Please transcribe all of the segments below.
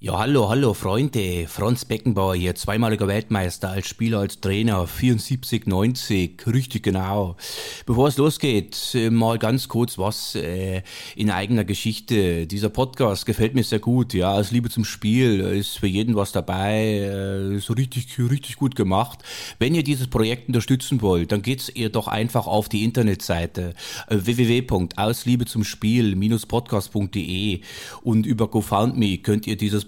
Ja, hallo, hallo Freunde. Franz Beckenbauer hier, zweimaliger Weltmeister als Spieler, als Trainer, 74, 90, richtig genau. Bevor es losgeht, äh, mal ganz kurz was äh, in eigener Geschichte. Dieser Podcast gefällt mir sehr gut, ja, aus Liebe zum Spiel, ist für jeden was dabei, äh, ist richtig, richtig gut gemacht. Wenn ihr dieses Projekt unterstützen wollt, dann geht's ihr doch einfach auf die Internetseite äh, www.ausliebe-zum-spiel-podcast.de und über GoFundMe könnt ihr dieses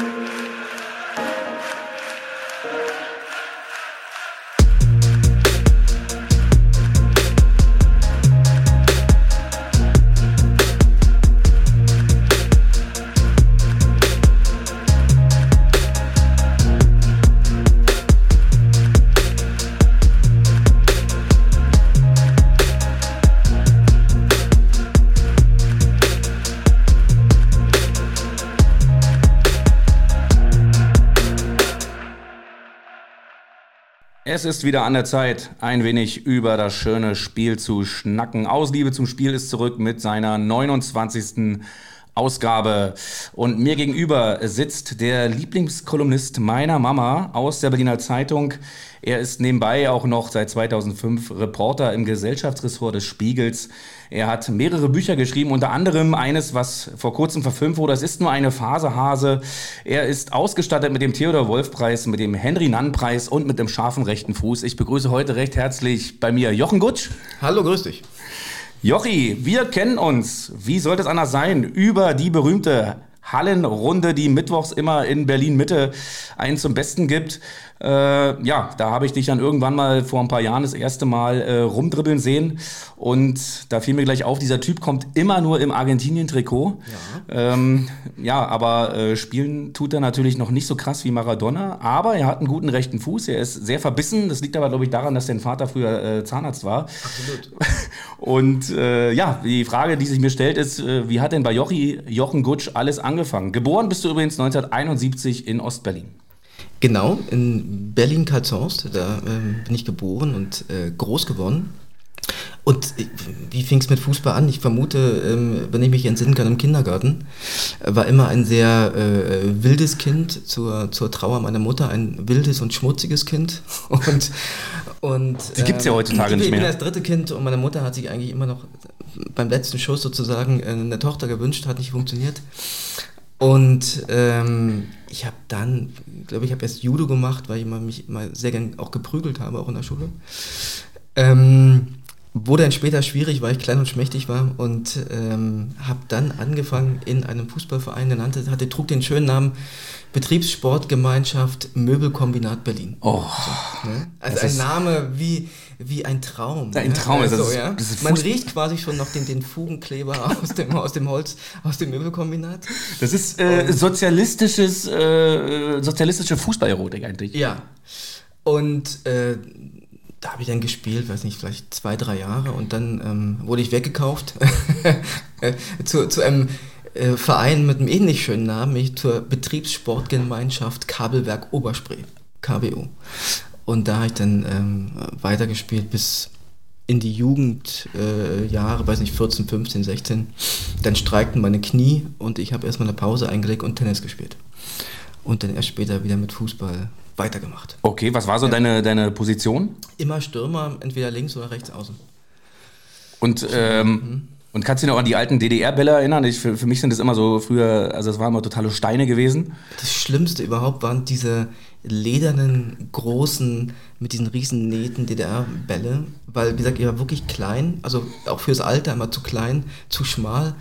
Es ist wieder an der Zeit, ein wenig über das schöne Spiel zu schnacken. Ausliebe zum Spiel ist zurück mit seiner 29. Ausgabe. Und mir gegenüber sitzt der Lieblingskolumnist meiner Mama aus der Berliner Zeitung. Er ist nebenbei auch noch seit 2005 Reporter im Gesellschaftsressort des Spiegels. Er hat mehrere Bücher geschrieben, unter anderem eines, was vor kurzem verfilmt wurde. Das ist nur eine Phasehase. Er ist ausgestattet mit dem Theodor Wolf Preis, mit dem Henry Nann Preis und mit dem scharfen rechten Fuß. Ich begrüße heute recht herzlich bei mir Jochen Gutsch. Hallo, grüß dich. Jochi, wir kennen uns, wie sollte es anders sein, über die berühmte Hallenrunde, die mittwochs immer in Berlin Mitte einen zum Besten gibt. Äh, ja, da habe ich dich dann irgendwann mal vor ein paar Jahren das erste Mal äh, rumdribbeln sehen. Und da fiel mir gleich auf, dieser Typ kommt immer nur im Argentinien-Trikot. Ja. Ähm, ja, aber äh, spielen tut er natürlich noch nicht so krass wie Maradona. Aber er hat einen guten rechten Fuß. Er ist sehr verbissen. Das liegt aber, glaube ich, daran, dass sein Vater früher äh, Zahnarzt war. Absolut. Und äh, ja, die Frage, die sich mir stellt, ist, äh, wie hat denn bei Jochi, Jochen Gutsch alles angefangen? Geboren bist du übrigens 1971 in Ostberlin. Genau, in Berlin-Karlshorst, da äh, bin ich geboren und äh, groß geworden. Und äh, wie fing es mit Fußball an? Ich vermute, ähm, wenn ich mich entsinnen kann, im Kindergarten. War immer ein sehr äh, wildes Kind, zur, zur Trauer meiner Mutter, ein wildes und schmutziges Kind. Und, und, die gibt es ja heutzutage nicht mehr. Ich bin das dritte Kind und meine Mutter hat sich eigentlich immer noch beim letzten Schuss sozusagen äh, eine Tochter gewünscht, hat nicht funktioniert. Und ähm, ich habe dann, glaube ich, habe erst Judo gemacht, weil ich mich immer sehr gern auch geprügelt habe, auch in der Schule. Ähm, wurde dann später schwierig, weil ich klein und schmächtig war und ähm, habe dann angefangen in einem Fußballverein, der nannte, hatte, trug den schönen Namen Betriebssportgemeinschaft Möbelkombinat Berlin. Oh, so, ne? Also ein Name wie, wie ein Traum. Ein ne? Traum ist also, das. Ja? Ist Man riecht quasi schon noch den, den Fugenkleber aus dem, aus dem Holz, aus dem Möbelkombinat. Das ist äh, sozialistisches, äh, sozialistische Fußballerotik eigentlich. Ja. Und äh, da habe ich dann gespielt, weiß nicht, vielleicht zwei, drei Jahre und dann ähm, wurde ich weggekauft zu, zu einem äh, Verein mit einem ähnlich schönen Namen, ich zur Betriebssportgemeinschaft Kabelwerk Oberspree, KBO. Und da habe ich dann ähm, weitergespielt bis in die Jugendjahre, äh, weiß nicht, 14, 15, 16. Dann streikten meine Knie und ich habe erstmal eine Pause eingelegt und Tennis gespielt. Und dann erst später wieder mit Fußball weitergemacht. Okay, was war so ja. deine, deine Position? Immer Stürmer, entweder links oder rechts außen. Und, ähm, mhm. und kannst du dich noch an die alten DDR-Bälle erinnern? Ich, für, für, mich sind das immer so früher, also das waren immer totale Steine gewesen. Das Schlimmste überhaupt waren diese ledernen, großen, mit diesen riesen Nähten DDR-Bälle. Weil, wie gesagt, ich war wirklich klein, also auch fürs Alter immer zu klein, zu schmal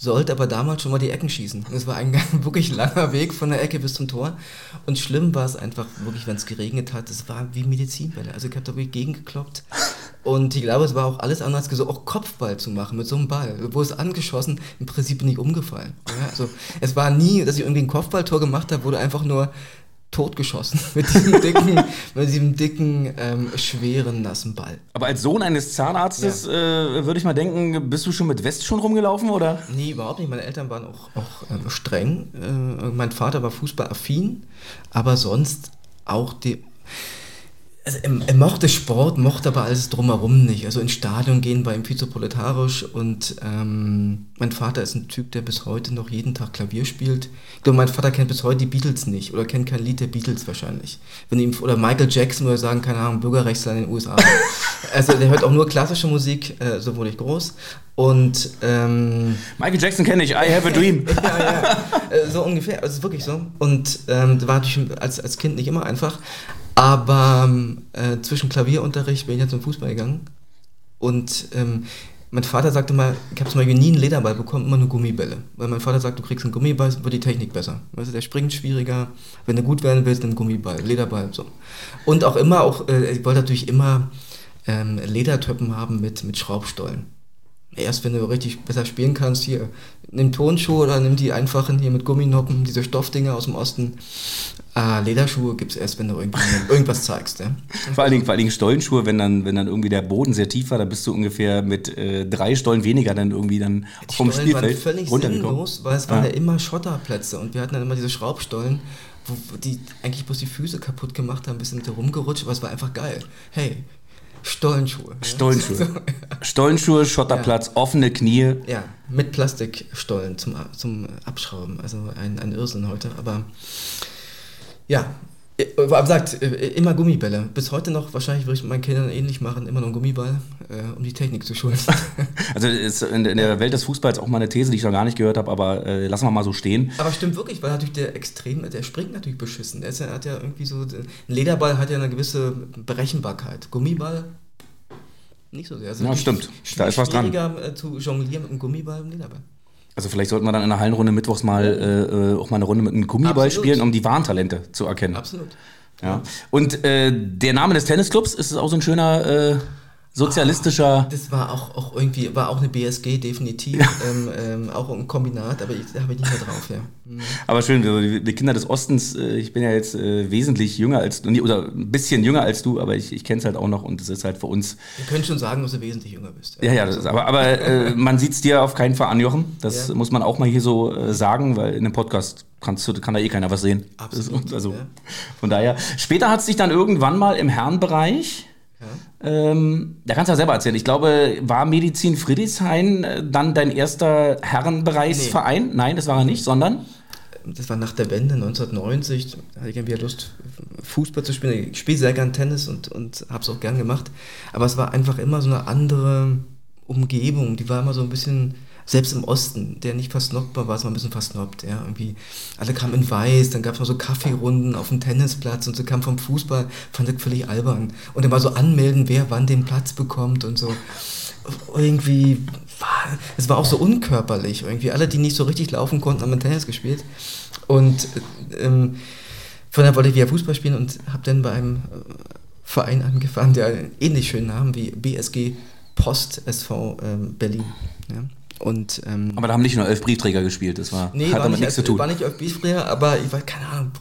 sollte aber damals schon mal die Ecken schießen. Es war ein wirklich langer Weg von der Ecke bis zum Tor. Und schlimm war es einfach wirklich, wenn es geregnet hat. Es war wie Medizinbälle. Also ich habe da wirklich gegengekloppt. Und ich glaube, es war auch alles anders gesucht, auch Kopfball zu machen mit so einem Ball. Wo es angeschossen, im Prinzip bin ich umgefallen. Also es war nie, dass ich irgendwie ein Kopfballtor gemacht habe, du einfach nur totgeschossen mit diesem dicken, mit diesem dicken, ähm, schweren, nassen Ball. Aber als Sohn eines Zahnarztes ja. äh, würde ich mal denken, bist du schon mit West schon rumgelaufen, oder? Nee, überhaupt nicht. Meine Eltern waren auch, auch äh, streng. Äh, mein Vater war fußballaffin, aber sonst auch die also er, er, mochte Sport, mochte aber alles drumherum nicht. Also ins Stadion gehen war ihm viel zu proletarisch und ähm, mein Vater ist ein Typ, der bis heute noch jeden Tag Klavier spielt. Ich glaube, mein Vater kennt bis heute die Beatles nicht oder kennt kein Lied der Beatles wahrscheinlich. Wenn ihm, oder Michael Jackson oder sagen, keine Ahnung, Bürgerrechtler in den USA. also der hört auch nur klassische Musik, äh, so wurde ich groß. Und ähm, Michael Jackson kenne ich, I have a dream. ja, ja, äh, so ungefähr, also wirklich so. Und ähm, war natürlich als, als Kind nicht immer einfach. Aber äh, zwischen Klavierunterricht bin ich jetzt zum Fußball gegangen. Und ähm, mein Vater sagte mal, ich habe zum Beispiel nie einen Lederball bekommen, immer nur Gummibälle. Weil mein Vater sagt, du kriegst einen Gummiball, wird die Technik besser. Weißt du, der springt schwieriger. Wenn du gut werden willst, dann Gummiball, Lederball, so. Und auch immer, auch, äh, ich wollte natürlich immer ähm, Ledertöppen haben mit, mit Schraubstollen. Erst wenn du richtig besser spielen kannst, hier, nimm Tonschuhe oder nimm die einfachen hier mit Gumminoppen, diese Stoffdinger aus dem Osten. Äh, Lederschuhe gibt es erst, wenn du irgendwas zeigst. Ja? Vor, allen Dingen, vor allen Dingen Stollenschuhe, wenn dann, wenn dann irgendwie der Boden sehr tief war, dann bist du ungefähr mit äh, drei Stollen weniger dann irgendwie dann die vom Stollen Spielfeld waren völlig sinnlos, weil es ja. waren ja immer Schotterplätze und wir hatten dann immer diese Schraubstollen, wo, die eigentlich bloß die Füße kaputt gemacht haben, ein bisschen mit rumgerutscht, aber es war einfach geil. Hey, Stollenschuhe. Stollenschuhe. So, ja. Stollenschuhe, Schotterplatz, ja. offene Knie. Ja, mit Plastikstollen zum, zum Abschrauben. Also ein, ein Irrsinn heute. Aber ja, aber sagt, äh, immer Gummibälle. Bis heute noch, wahrscheinlich würde ich meinen Kindern ähnlich machen, immer noch einen Gummiball, äh, um die Technik zu schulen. Also ist in der Welt des Fußballs auch mal eine These, die ich noch gar nicht gehört habe, aber äh, lassen wir mal so stehen. Aber stimmt wirklich, weil natürlich der extrem, der springt natürlich beschissen. Der, ist, hat ja irgendwie so, ein Lederball hat ja eine gewisse Berechenbarkeit. Gummiball nicht so sehr. Also ja, stimmt. Da ist was dran. Schwieriger äh, zu jonglieren mit einem Gummiball und einem Lederball. Also vielleicht sollten wir dann in der Hallenrunde mittwochs mal äh, äh, auch mal eine Runde mit einem Gummiball Absolut. spielen, um die Warntalente zu erkennen. Absolut. Ja. Und äh, der Name des Tennisclubs ist auch so ein schöner äh, sozialistischer. Das war auch, auch irgendwie, war auch eine BSG, definitiv. Ja. Ähm, ähm, auch ein Kombinat, aber da habe ich nicht mehr drauf, ja. Mhm. Aber schön, die, die, Kinder des Ostens, äh, ich bin ja jetzt äh, wesentlich jünger als du, oder ein bisschen jünger als du, aber ich, ich kenne es halt auch noch und es ist halt für uns. Wir können schon sagen, dass du wesentlich jünger bist. Ja, ja, ist, aber, aber äh, man sieht es dir auf keinen Fall an, Jochen. Das ja. muss man auch mal hier so äh, sagen, weil in einem Podcast kannst du, kann da eh keiner was sehen. Absolut. Also, ja. Von daher. Später hat es sich dann irgendwann mal im Herrenbereich ähm, da kannst du ja selber erzählen. Ich glaube, war Medizin Friedrichshain äh, dann dein erster Herrenbereichsverein? Nee. Nein, das war er nicht, sondern? Das war nach der Wende 1990. Da hatte ich irgendwie Lust, Fußball zu spielen. Ich spiele sehr gern Tennis und, und habe es auch gern gemacht. Aber es war einfach immer so eine andere Umgebung. Die war immer so ein bisschen selbst im Osten, der nicht versnobbar war, es war ein bisschen versnobbt. Ja, irgendwie, alle kamen in weiß, dann gab es mal so Kaffeerunden auf dem Tennisplatz und so kam vom Fußball, fand ich völlig albern. Und dann war so anmelden, wer wann den Platz bekommt und so. Irgendwie, war, es war auch so unkörperlich. Irgendwie alle, die nicht so richtig laufen konnten, haben Tennis gespielt. Und ähm, von daher wollte ich wieder Fußball spielen und habe dann bei einem äh, Verein angefangen, der einen ähnlich schönen Namen wie BSG Post SV ähm, Berlin. Ja. Und, ähm, aber da haben nicht nur elf Briefträger gespielt, das war, nee, hat war damit nichts zu tun. war nicht elf Briefträger, aber ich weiß, keine Ahnung,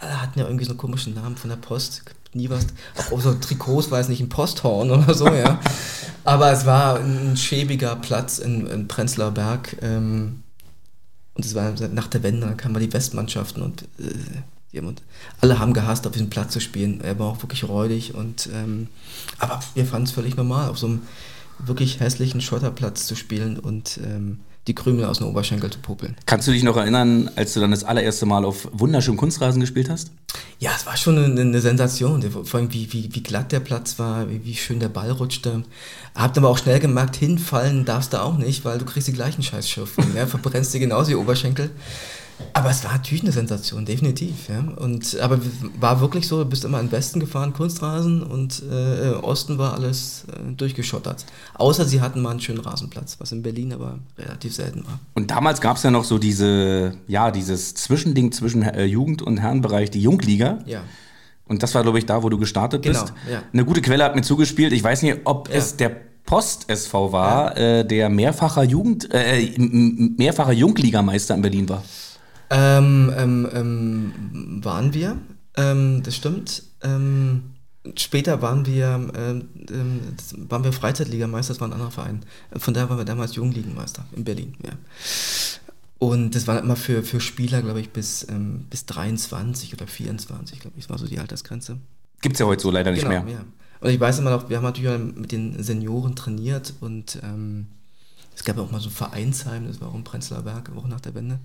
alle hatten ja irgendwie so einen komischen Namen von der Post, nie was, auch so Trikots war es nicht ein Posthorn oder so, ja. aber es war ein schäbiger Platz in, in Prenzlauer Berg ähm, und es war nach der Wende, dann kamen mal die Westmannschaften und äh, und alle haben gehasst, auf diesem Platz zu spielen. Er war auch wirklich räudig und ähm, aber wir fanden es völlig normal, auf so einem wirklich hässlichen Schotterplatz zu spielen und ähm, die Krümel aus dem Oberschenkel zu popeln. Kannst du dich noch erinnern, als du dann das allererste Mal auf wunderschönem Kunstrasen gespielt hast? Ja, es war schon eine, eine Sensation. Vor allem, wie, wie, wie glatt der Platz war, wie, wie schön der Ball rutschte. Habt aber auch schnell gemerkt, hinfallen darfst du auch nicht, weil du kriegst die gleichen Scheißschürfen. ja, verbrennst dir genauso die Oberschenkel. Aber es war natürlich eine Sensation, definitiv. Ja. Und, aber war wirklich so, du bist immer in Westen gefahren, Kunstrasen, und äh, Osten war alles äh, durchgeschottert. Außer sie hatten mal einen schönen Rasenplatz, was in Berlin aber relativ selten war. Und damals gab es ja noch so diese, ja, dieses Zwischending zwischen äh, Jugend- und Herrenbereich, die Jungliga. Ja. Und das war, glaube ich, da, wo du gestartet genau, bist. Ja. Eine gute Quelle hat mir zugespielt. Ich weiß nicht, ob ja. es der Post SV war, ja. äh, der mehrfacher Jugend, äh, mehrfacher Jungligameister in Berlin war. Ähm, ähm, ähm, waren wir. Ähm, das stimmt. Ähm, später waren wir, ähm, ähm, das waren wir Freizeitligameister, das war ein anderer Verein. Von daher waren wir damals Jungligenmeister in Berlin. Ja. Und das war immer für, für Spieler, glaube ich, bis, ähm, bis 23 oder 24, glaube ich, das war so die Altersgrenze. Gibt es ja heute so leider nicht Genau, mehr. ja. Und ich weiß immer noch, wir haben natürlich mit den Senioren trainiert und ähm, es gab ja auch mal so ein Vereinsheim, das war auch im Prenzlauer Berg, auch nach der Wende.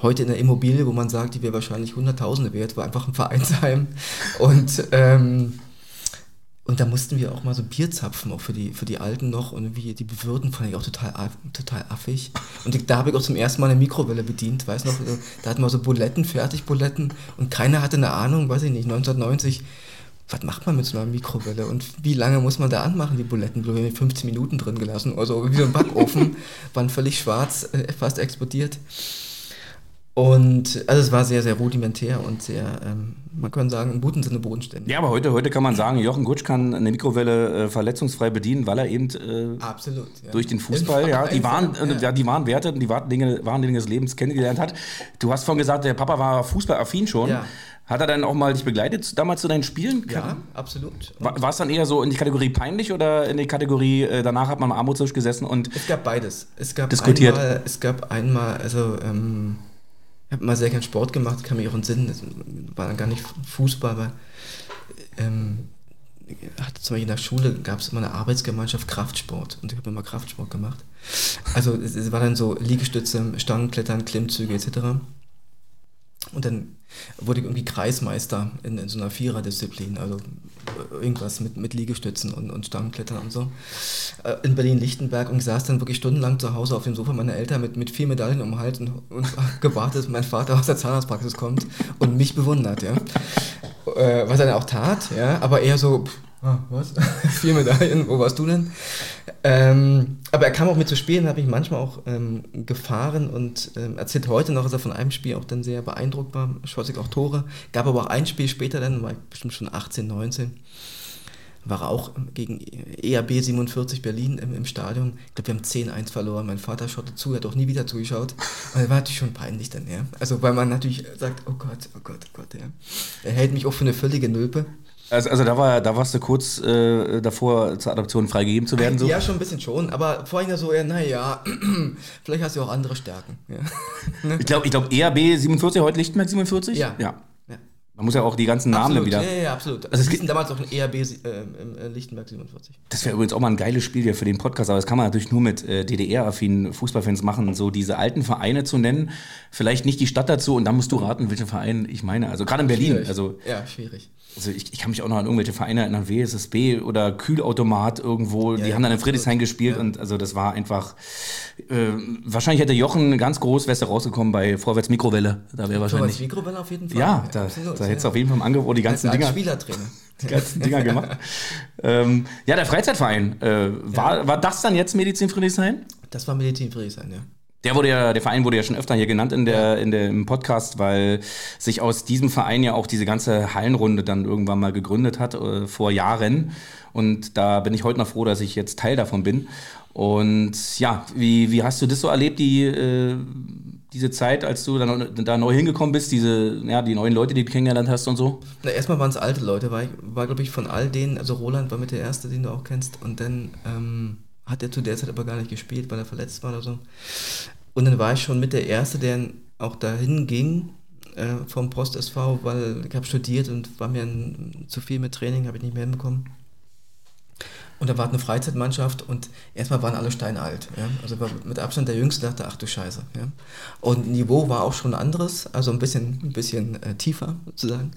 Heute in der Immobilie, wo man sagt, die wäre wahrscheinlich Hunderttausende wert, war einfach ein Vereinsheim. Und, ähm, und da mussten wir auch mal so Bier zapfen, auch für die, für die Alten noch. Und wie die Bewirten fand ich auch total, total affig. Und da habe ich auch zum ersten Mal eine Mikrowelle bedient, weiß noch, so, da hatten wir so Buletten, Fertigbuletten und keiner hatte eine Ahnung, weiß ich nicht, 1990 was macht man mit so einer Mikrowelle und wie lange muss man da anmachen, die Buletten? Wir haben 15 Minuten drin gelassen, also wie so ein Backofen, waren völlig schwarz, äh, fast explodiert. Und also es war sehr, sehr rudimentär und sehr, ähm, man kann sagen, im guten Sinne bodenständig. Ja, aber heute, heute kann man sagen, Jochen Gutsch kann eine Mikrowelle äh, verletzungsfrei bedienen, weil er eben äh, Absolut. Ja. durch den Fußball, ja, die waren, ja. ja. die waren Werte, die wahren Dinge, wahren Dinge des Lebens kennengelernt hat. Du hast vorhin gesagt, der Papa war fußballaffin schon. Ja. Hat er dann auch mal dich begleitet damals zu deinen Spielen? Ja, absolut. War, es dann eher so in die Kategorie peinlich oder in die Kategorie, äh, danach hat man am Armutstisch gesessen und Es gab beides. Es gab Diskutiert. Einmal, es gab einmal, also ähm, ich habe mal sehr gern Sport gemacht, kann mich auch entsinnen, das war dann gar nicht Fußball, aber ähm, hatte zum Beispiel in der Schule gab es immer eine Arbeitsgemeinschaft Kraftsport und ich habe immer Kraftsport gemacht. Also es, es war dann so Liegestütze, Stangenklettern, Klimmzüge etc. Und dann wurde ich irgendwie Kreismeister in, in so einer Viererdisziplin, also irgendwas mit, mit Liegestützen und, und Stangenklettern und so. Äh, In Berlin-Lichtenberg und saß dann wirklich stundenlang zu Hause auf dem Sofa meiner Eltern mit, mit vier Medaillen um den Hals und, und gewartet, dass mein Vater aus der Zahnarztpraxis kommt und mich bewundert, ja. Äh, was er dann auch tat, ja, aber eher so, pff, ah, was? vier Medaillen, wo warst du denn? Ähm, aber er kam auch mit zu spielen, habe ich manchmal auch ähm, gefahren und ähm, erzählt heute noch, dass er von einem Spiel auch dann sehr beeindruckt war, schoss ich auch Tore. Gab aber auch ein Spiel später, dann war ich bestimmt schon 18, 19, war er auch gegen ERB 47 Berlin im, im Stadion. Ich glaube, wir haben 10-1 verloren. Mein Vater schaute zu, er hat auch nie wieder zugeschaut. Und das war natürlich schon peinlich dann, ja. Also, weil man natürlich sagt, oh Gott, oh Gott, oh Gott, ja. Er hält mich auch für eine völlige Nülpe. Also, also da war da warst du kurz äh, davor zur Adoption freigegeben zu werden so. Ja, schon ein bisschen schon, aber vorhin ja so, ja, naja, vielleicht hast du auch andere Stärken. Ja. Ich glaube, ich glaube ERB 47 heute Lichtenberg 47. Ja. ja. Man muss ja auch die ganzen Namen Absolut, wieder. Ja, ja, absolut. Also es gibt- damals auch ein ERB äh, im Lichtenberg 47. Das wäre übrigens auch mal ein geiles Spiel hier für den Podcast, aber das kann man natürlich nur mit äh, DDR-affinen Fußballfans machen, so diese alten Vereine zu nennen, vielleicht nicht die Stadt dazu und dann musst du raten, welchen Verein ich meine. Also gerade in Berlin, Schwierig. also, Ja, schwierig. Also ich, ich kann mich auch noch an irgendwelche Vereine erinnern, WSSB oder Kühlautomat irgendwo, die ja, haben dann in. Friedrichshain gespielt Ja. und also das war einfach, äh, wahrscheinlich hätte Jochen ganz groß, du rausgekommen bei Vorwärts Mikrowelle, da wäre wahrscheinlich, Mikrowelle auf jeden Fall. ja, da, absolut, da hättest du ja. auf jeden Fall im Angebot die ganzen Dinger. Spielertrainer. die ganzen Dinger gemacht. ähm, ja, der Freizeitverein. Äh, war, war das dann jetzt Medizin Friedrichshain? Das war Medizin Friedrichshain, ja. Der wurde ja, der Verein wurde ja schon öfter hier genannt in der, in der, im Podcast, weil sich aus diesem Verein ja auch diese ganze Hallenrunde dann irgendwann mal gegründet hat, äh, vor Jahren. Und da bin ich heute noch froh, dass ich jetzt Teil davon bin. Und ja, wie, wie hast du das so erlebt, die, äh, diese Zeit, als du da, neu- da neu hingekommen bist, diese, ja, die neuen Leute, die du kennengelernt hast und so? Na, erstmal waren es alte Leute, war, ich- war glaube ich von all denen, also Roland war mit der erste, den du auch kennst, und dann ähm, hat er zu der Zeit aber gar nicht gespielt, weil er verletzt war oder so. Und dann war ich schon mit der erste, der auch dahin ging äh, vom Post SV, weil ich habe studiert und war mir ein, zu viel mit Training, habe ich nicht mehr hinbekommen. Und da war eine Freizeitmannschaft und erstmal waren alle steinalt. Ja? Also mit Abstand der Jüngste dachte, ach du Scheiße. Ja? Und Niveau war auch schon anderes, also ein bisschen, ein bisschen äh, tiefer sozusagen.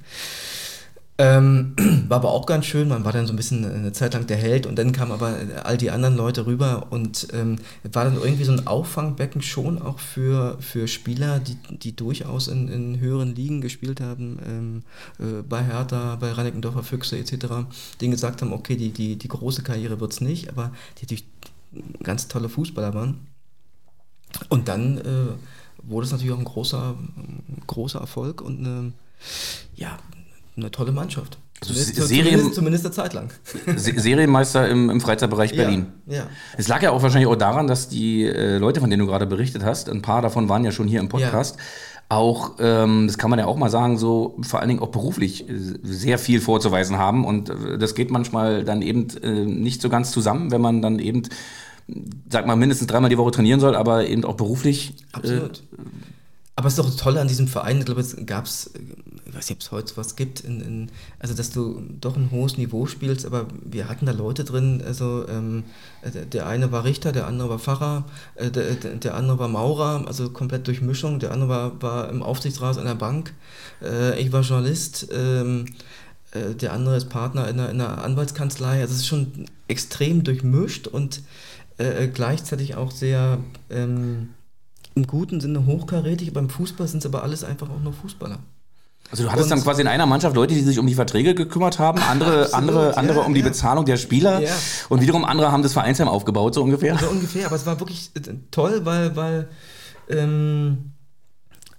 Ähm, war aber auch ganz schön, man war dann so ein bisschen eine Zeit lang der Held und dann kamen aber all die anderen Leute rüber und ähm, war dann irgendwie so ein Auffangbecken schon auch für, für Spieler, die, die durchaus in, in höheren Ligen gespielt haben, ähm, äh, bei Hertha, bei Reinickendorfer Füchse etc., die gesagt haben, okay, die, die, die große Karriere wird es nicht, aber die natürlich ganz tolle Fußballer waren. Und dann äh, wurde es natürlich auch ein großer, großer Erfolg und eine, ja, eine tolle Mannschaft. Also Zumindest, Se- Serien- zumindest, zumindest eine Zeit lang. Se Serienmeister im, im Freizeitbereich Berlin. Ja, ja. Es lag ja auch wahrscheinlich auch daran, dass die äh, Leute, von denen du gerade berichtet hast, ein paar davon waren ja schon hier im Podcast. auch, ähm, das kann man ja auch mal sagen, so vor allen Dingen auch beruflich äh, sehr viel vorzuweisen haben. Und äh, das geht manchmal dann eben äh, nicht so ganz zusammen, wenn man dann eben, sag mal, mindestens dreimal die Woche trainieren soll, aber eben auch beruflich. Absolut. Äh, aber es ist doch das Tolle an diesem Verein, ich glaube, es gab es, ich weiß nicht, ob es heute was gibt, in, in, also dass du doch ein hohes Niveau spielst, aber wir hatten da Leute drin, also ähm, der eine war Richter, der andere war Pfarrer, äh, der, der andere war Maurer, also komplett durch Mischung, der andere war, war im Aufsichtsrat einer Bank, äh, ich war Journalist, ähm, äh, der andere ist Partner in einer, in einer Anwaltskanzlei, also es ist schon extrem durchmischt und äh, gleichzeitig auch sehr... Ähm, im guten Sinne hochkarätig, beim Fußball sind es aber alles einfach auch nur Fußballer. Also du hattest und dann quasi in einer Mannschaft Leute, die sich um die Verträge gekümmert haben, andere, Absolut, andere, andere ja, um die ja. Bezahlung der Spieler ja. und wiederum andere haben das Vereinsheim aufgebaut, so ungefähr. So ungefähr, aber es war wirklich äh, toll, weil, weil ähm,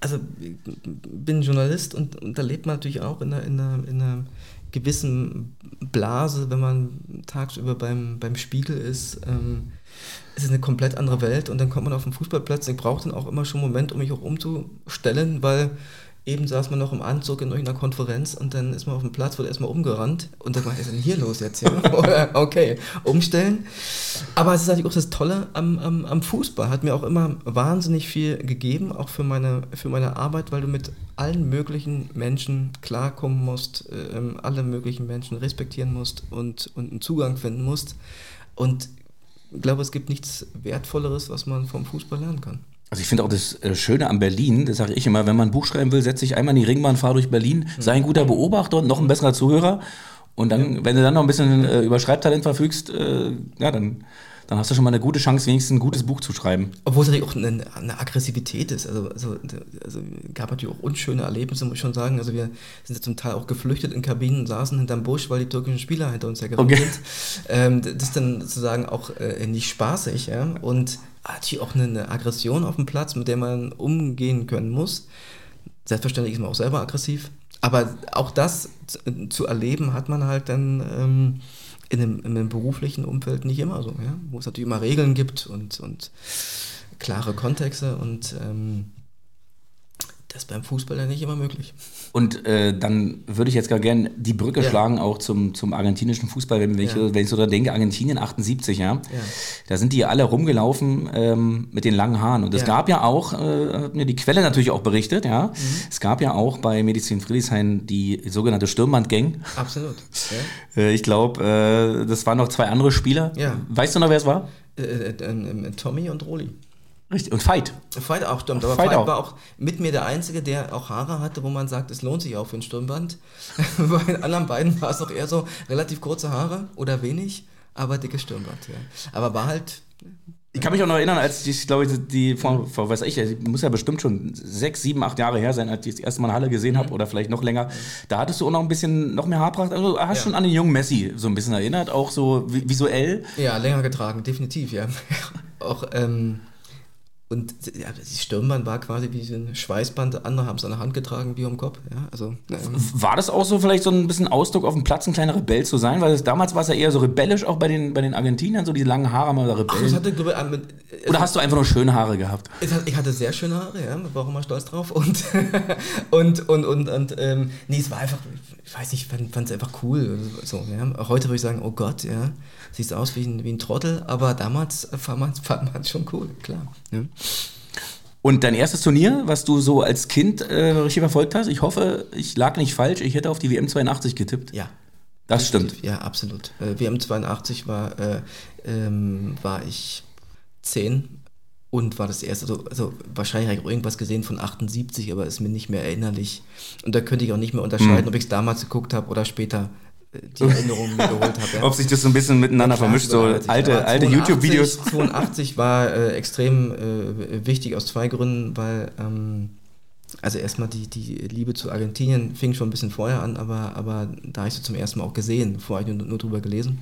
also ich bin Journalist und, und da lebt man natürlich auch in einer, in einer, in einer gewissen Blase, wenn man tagsüber beim, beim Spiegel ist. Ähm, es ist eine komplett andere Welt und dann kommt man auf den Fußballplatz. Ich brauche dann auch immer schon einen Moment, um mich auch umzustellen, weil eben saß man noch im Anzug in irgendeiner Konferenz und dann ist man auf dem Platz, wurde erstmal umgerannt und dann war, was ist denn hier los jetzt? Ja? okay, umstellen. Aber es ist natürlich auch das Tolle am, am, am, Fußball. Hat mir auch immer wahnsinnig viel gegeben, auch für meine, für meine Arbeit, weil du mit allen möglichen Menschen klarkommen musst, äh, alle möglichen Menschen respektieren musst und, und einen Zugang finden musst. Und glaube, es gibt nichts Wertvolleres, was man vom Fußball lernen kann. Also ich finde auch das äh, Schöne an Berlin, das sage ich immer, wenn man ein Buch schreiben will, setze ich einmal in die Ringbahn, fahre durch Berlin, sei ein guter Beobachter und noch ein besserer Zuhörer. Und dann, wenn du dann noch ein bisschen äh, über Schreibtalent verfügst, äh, ja, dann dann hast du schon mal eine gute Chance, wenigstens ein gutes Buch zu schreiben. Obwohl es natürlich auch eine, eine Aggressivität ist. Also, also, also gab natürlich auch unschöne Erlebnisse, muss ich schon sagen. Also wir sind ja zum Teil auch geflüchtet in Kabinen, saßen hinterm Busch, weil die türkischen Spieler hinter uns hergerannt okay. sind. Ähm, das ist dann sozusagen auch äh, nicht spaßig. Ja? Und natürlich auch eine, eine Aggression auf dem Platz, mit der man umgehen können muss. Selbstverständlich ist man auch selber aggressiv. Aber auch das zu erleben, hat man halt dann ähm, in einem, in einem beruflichen Umfeld nicht immer so, ja? wo es natürlich immer Regeln gibt und, und klare Kontexte und ähm, das ist beim Fußball ja nicht immer möglich. Und äh, dann würde ich jetzt gar gerne die Brücke ja. schlagen, auch zum, zum argentinischen Fußball, wenn, wenn, ja. ich, wenn ich so da denke, Argentinien 78, ja. ja. Da sind die alle rumgelaufen ähm, mit den langen Haaren. Und es gab ja auch, äh, hat mir die Quelle natürlich auch berichtet, ja. Mhm. Es gab ja auch bei Medizin Friedrichshain die sogenannte Stürmband-Gang. Absolut. Äh, ich glaube, äh, das waren noch zwei andere Spieler. Ja. Weißt du noch, wer es war? Äh, äh, Tommy und Roli. Richtig. Und Fight. Fight auch, stimmt. Aber Fight, Fight auch. war auch mit mir der Einzige, der auch Haare hatte, wo man sagt, es lohnt sich auch für ein Stirnband. Bei den anderen beiden war es auch eher so relativ kurze Haare oder wenig, aber dickes Stirnband. Ja. Aber war halt ich kann mich auch noch erinnern, als ich, glaube ich, die vor, vor weiß ich, muss ja bestimmt schon sechs, sieben, acht Jahre her sein, als ich das erste Mal Halle gesehen habe mhm. oder vielleicht noch länger. Da hattest du auch noch ein bisschen noch mehr Haarpracht. Also hast ja. schon an den jungen Messi so ein bisschen erinnert, auch so visuell. Ja, länger getragen, definitiv, ja. auch ähm, und ja, das Stirnband war quasi wie so ein Schweißband, andere haben es an der Hand getragen wie um Kopf. Ja, also, ähm. War das auch so vielleicht so ein bisschen Ausdruck auf dem Platz, ein kleiner Rebell zu sein? Weil das, damals war es ja eher so rebellisch, auch bei den, bei den Argentiniern, so diese langen Haare haben wir Rebellen. Ach, hatte, äh, Oder hast du einfach nur schöne Haare gehabt? Ich hatte sehr schöne Haare, ja, war auch immer stolz drauf. Und, und, und, und, und ähm, nee, es war einfach, ich weiß nicht, ich fand es einfach cool. So, ja. Heute würde ich sagen, oh Gott, ja siehst aus wie ein, wie ein Trottel, aber damals fand man es schon cool, klar. Ja. Und dein erstes Turnier, was du so als Kind äh, richtig verfolgt hast, ich hoffe, ich lag nicht falsch, ich hätte auf die WM 82 getippt. Ja. Das stimmt. Ja, absolut. Äh, WM 82 war, äh, ähm, war ich 10 und war das erste, also, also wahrscheinlich habe ich irgendwas gesehen von 78, aber ist mir nicht mehr erinnerlich. Und da könnte ich auch nicht mehr unterscheiden, hm. ob ich es damals geguckt habe oder später die Erinnerungen geholt habe. Ja. Ob sich das so ein bisschen miteinander vermischt, so alte, alte YouTube-Videos. 82 war äh, extrem äh, wichtig aus zwei Gründen, weil ähm, also erstmal die, die Liebe zu Argentinien fing schon ein bisschen vorher an, aber, aber da habe ich sie zum ersten Mal auch gesehen, vorher nur, nur drüber gelesen.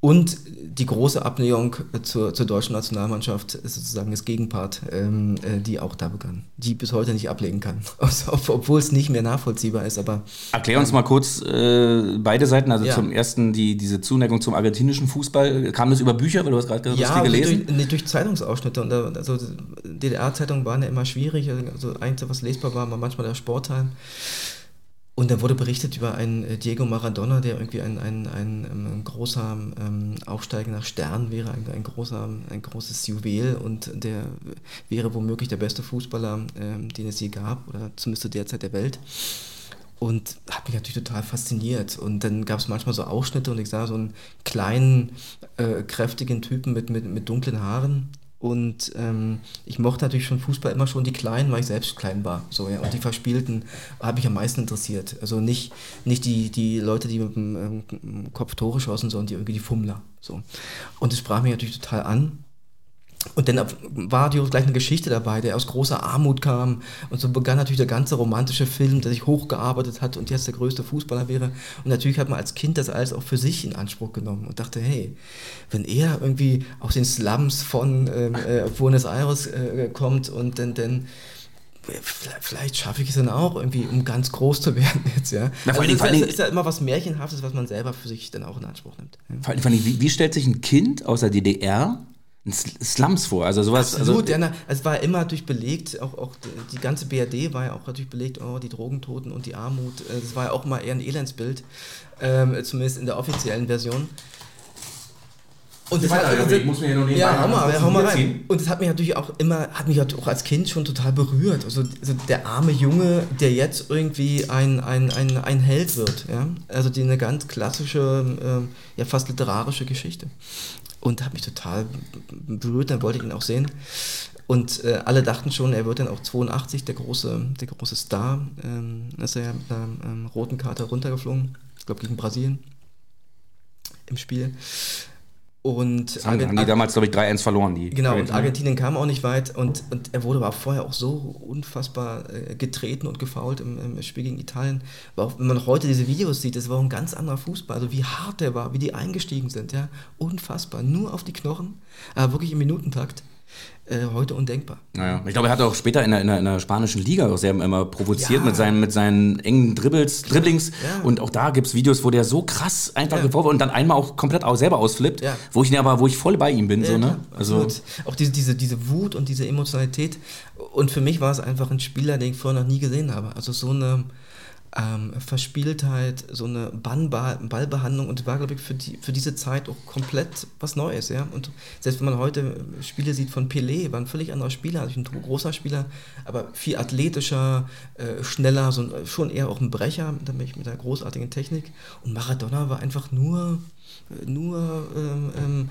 Und die große Abnäherung zur, zur deutschen Nationalmannschaft ist sozusagen das Gegenpart, ähm, äh, die auch da begann, die bis heute nicht ablegen kann, also, obwohl es nicht mehr nachvollziehbar ist. Aber erklär uns mal kurz äh, beide Seiten. Also ja. zum ersten die diese Zuneigung zum argentinischen Fußball kam das über Bücher, weil du hast gerade ja, viel gelesen. Durch, nee, durch Zeitungsausschnitte und also DDR-Zeitungen waren ja immer schwierig. Also Einzige, was lesbar war, war manchmal der Sportteil. Und dann wurde berichtet über einen äh, Diego Maradona, der irgendwie ein, ein, ein, ein ähm, großer ähm, aufsteigender Stern wäre, ein, ein, großer, ein großes Juwel und der wäre womöglich der beste Fußballer, ähm, den es je gab, oder zumindest zu der der Welt. Und hat mich natürlich total fasziniert. Und dann gab es manchmal so Ausschnitte und ich sah so einen kleinen, äh, kräftigen Typen mit, mit, mit dunklen Haaren und ähm, ich mochte natürlich schon Fußball immer schon die Kleinen, weil ich selbst klein war. So, ja. Und die Verspielten habe mich am meisten interessiert. Also nicht, nicht die, die Leute, die mit dem ähm, Kopf Tore schossen, sondern die irgendwie die Fummler. So. Und das sprach mich natürlich total an. Und dann war die gleich eine Geschichte dabei, der aus großer Armut kam. Und so begann natürlich der ganze romantische Film, der sich hochgearbeitet hat und jetzt der größte Fußballer wäre. Und natürlich hat man als Kind das alles auch für sich in Anspruch genommen und dachte, hey, wenn er irgendwie aus den Slums von ähm, äh, Buenos Aires äh, kommt und dann, dann vielleicht schaffe ich es dann auch irgendwie, um ganz groß zu werden jetzt, ja. Na, also ist, ist, ist ja immer was Märchenhaftes, was man selber für sich dann auch in Anspruch nimmt. Ja. Vor allem, wie, wie stellt sich ein Kind aus der DDR Slums vor. Also sowas. Absolut, also, ja, es war immer durch belegt, auch, auch die ganze BRD war ja auch natürlich belegt, oh, die Drogentoten und die Armut. Das war ja auch mal eher ein Elendsbild, ähm, zumindest in der offiziellen Version. Und das, hat, also, ich muss mir ja noch nicht ja, hau mal, ja, hau mal rein. Und das hat mich natürlich auch immer, hat mich auch als Kind schon total berührt. Also, also der arme Junge, der jetzt irgendwie ein, ein, ein, ein Held wird. Ja? Also die eine ganz klassische, äh, ja fast literarische Geschichte und hat mich total berührt, dann wollte ich ihn auch sehen. Und äh, alle dachten schon, er wird dann auch 82 der große, der große Star. Ähm, ist er ja mit einer ähm, roten Karte runtergeflogen, ich glaube gegen Brasilien im Spiel. Und das haben, die damals, glaube ich, 3-1 verloren. Die genau, und Argentinien kam auch nicht weit und, und er wurde aber vorher auch so unfassbar äh, getreten und gefault im, im, Spiel gegen Italien. Auch, wenn man heute diese Videos sieht, das war ein ganz anderer Fußball. Also wie hart der war, wie die eingestiegen sind, ja. Unfassbar. Nur auf die Knochen, aber wirklich im Minutentakt äh, heute undenkbar. Naja, ich glaube, er hat auch später in der, in der, in der spanischen Liga auch sehr immer provoziert ja. mit, seinen, mit seinen engen Dribbles, Dribblings. Ja. Und auch da gibt es Videos, wo der so krass einfach ja. geworfen und dann einmal auch komplett auch selber ausflippt, ja. wo ich aber, wo ich voll bei ihm bin. so, ne? also auch diese, diese, diese Wut und diese Emotionalität. Und für mich war es einfach ein Spieler, den ich vorher noch nie gesehen habe. Also so eine ähm, Verspieltheit, so eine Ballbehandlung und war, glaube ich, für, die, für diese Zeit auch komplett was Neues. Ja? Und selbst wenn man heute Spiele sieht von Pelé, war ein völlig anderer Spieler, also ein großer Spieler, aber viel athletischer, äh, schneller, so ein, schon eher auch ein Brecher mit, mit einer großartigen Technik. Und Maradona war einfach nur nur ähm, ähm,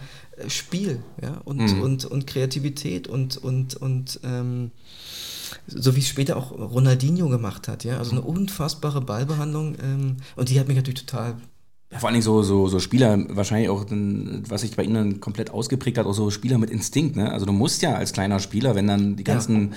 Spiel ja? und, mhm. und, und Kreativität und, und, und ähm, so wie es später auch Ronaldinho gemacht hat, ja, also eine unfassbare Ballbehandlung ähm, und die hat mich natürlich total vor allen Dingen so, so, so Spieler, wahrscheinlich auch, was sich bei ihnen komplett ausgeprägt hat, auch so Spieler mit Instinkt. Ne? Also du musst ja als kleiner Spieler, wenn dann die ganzen,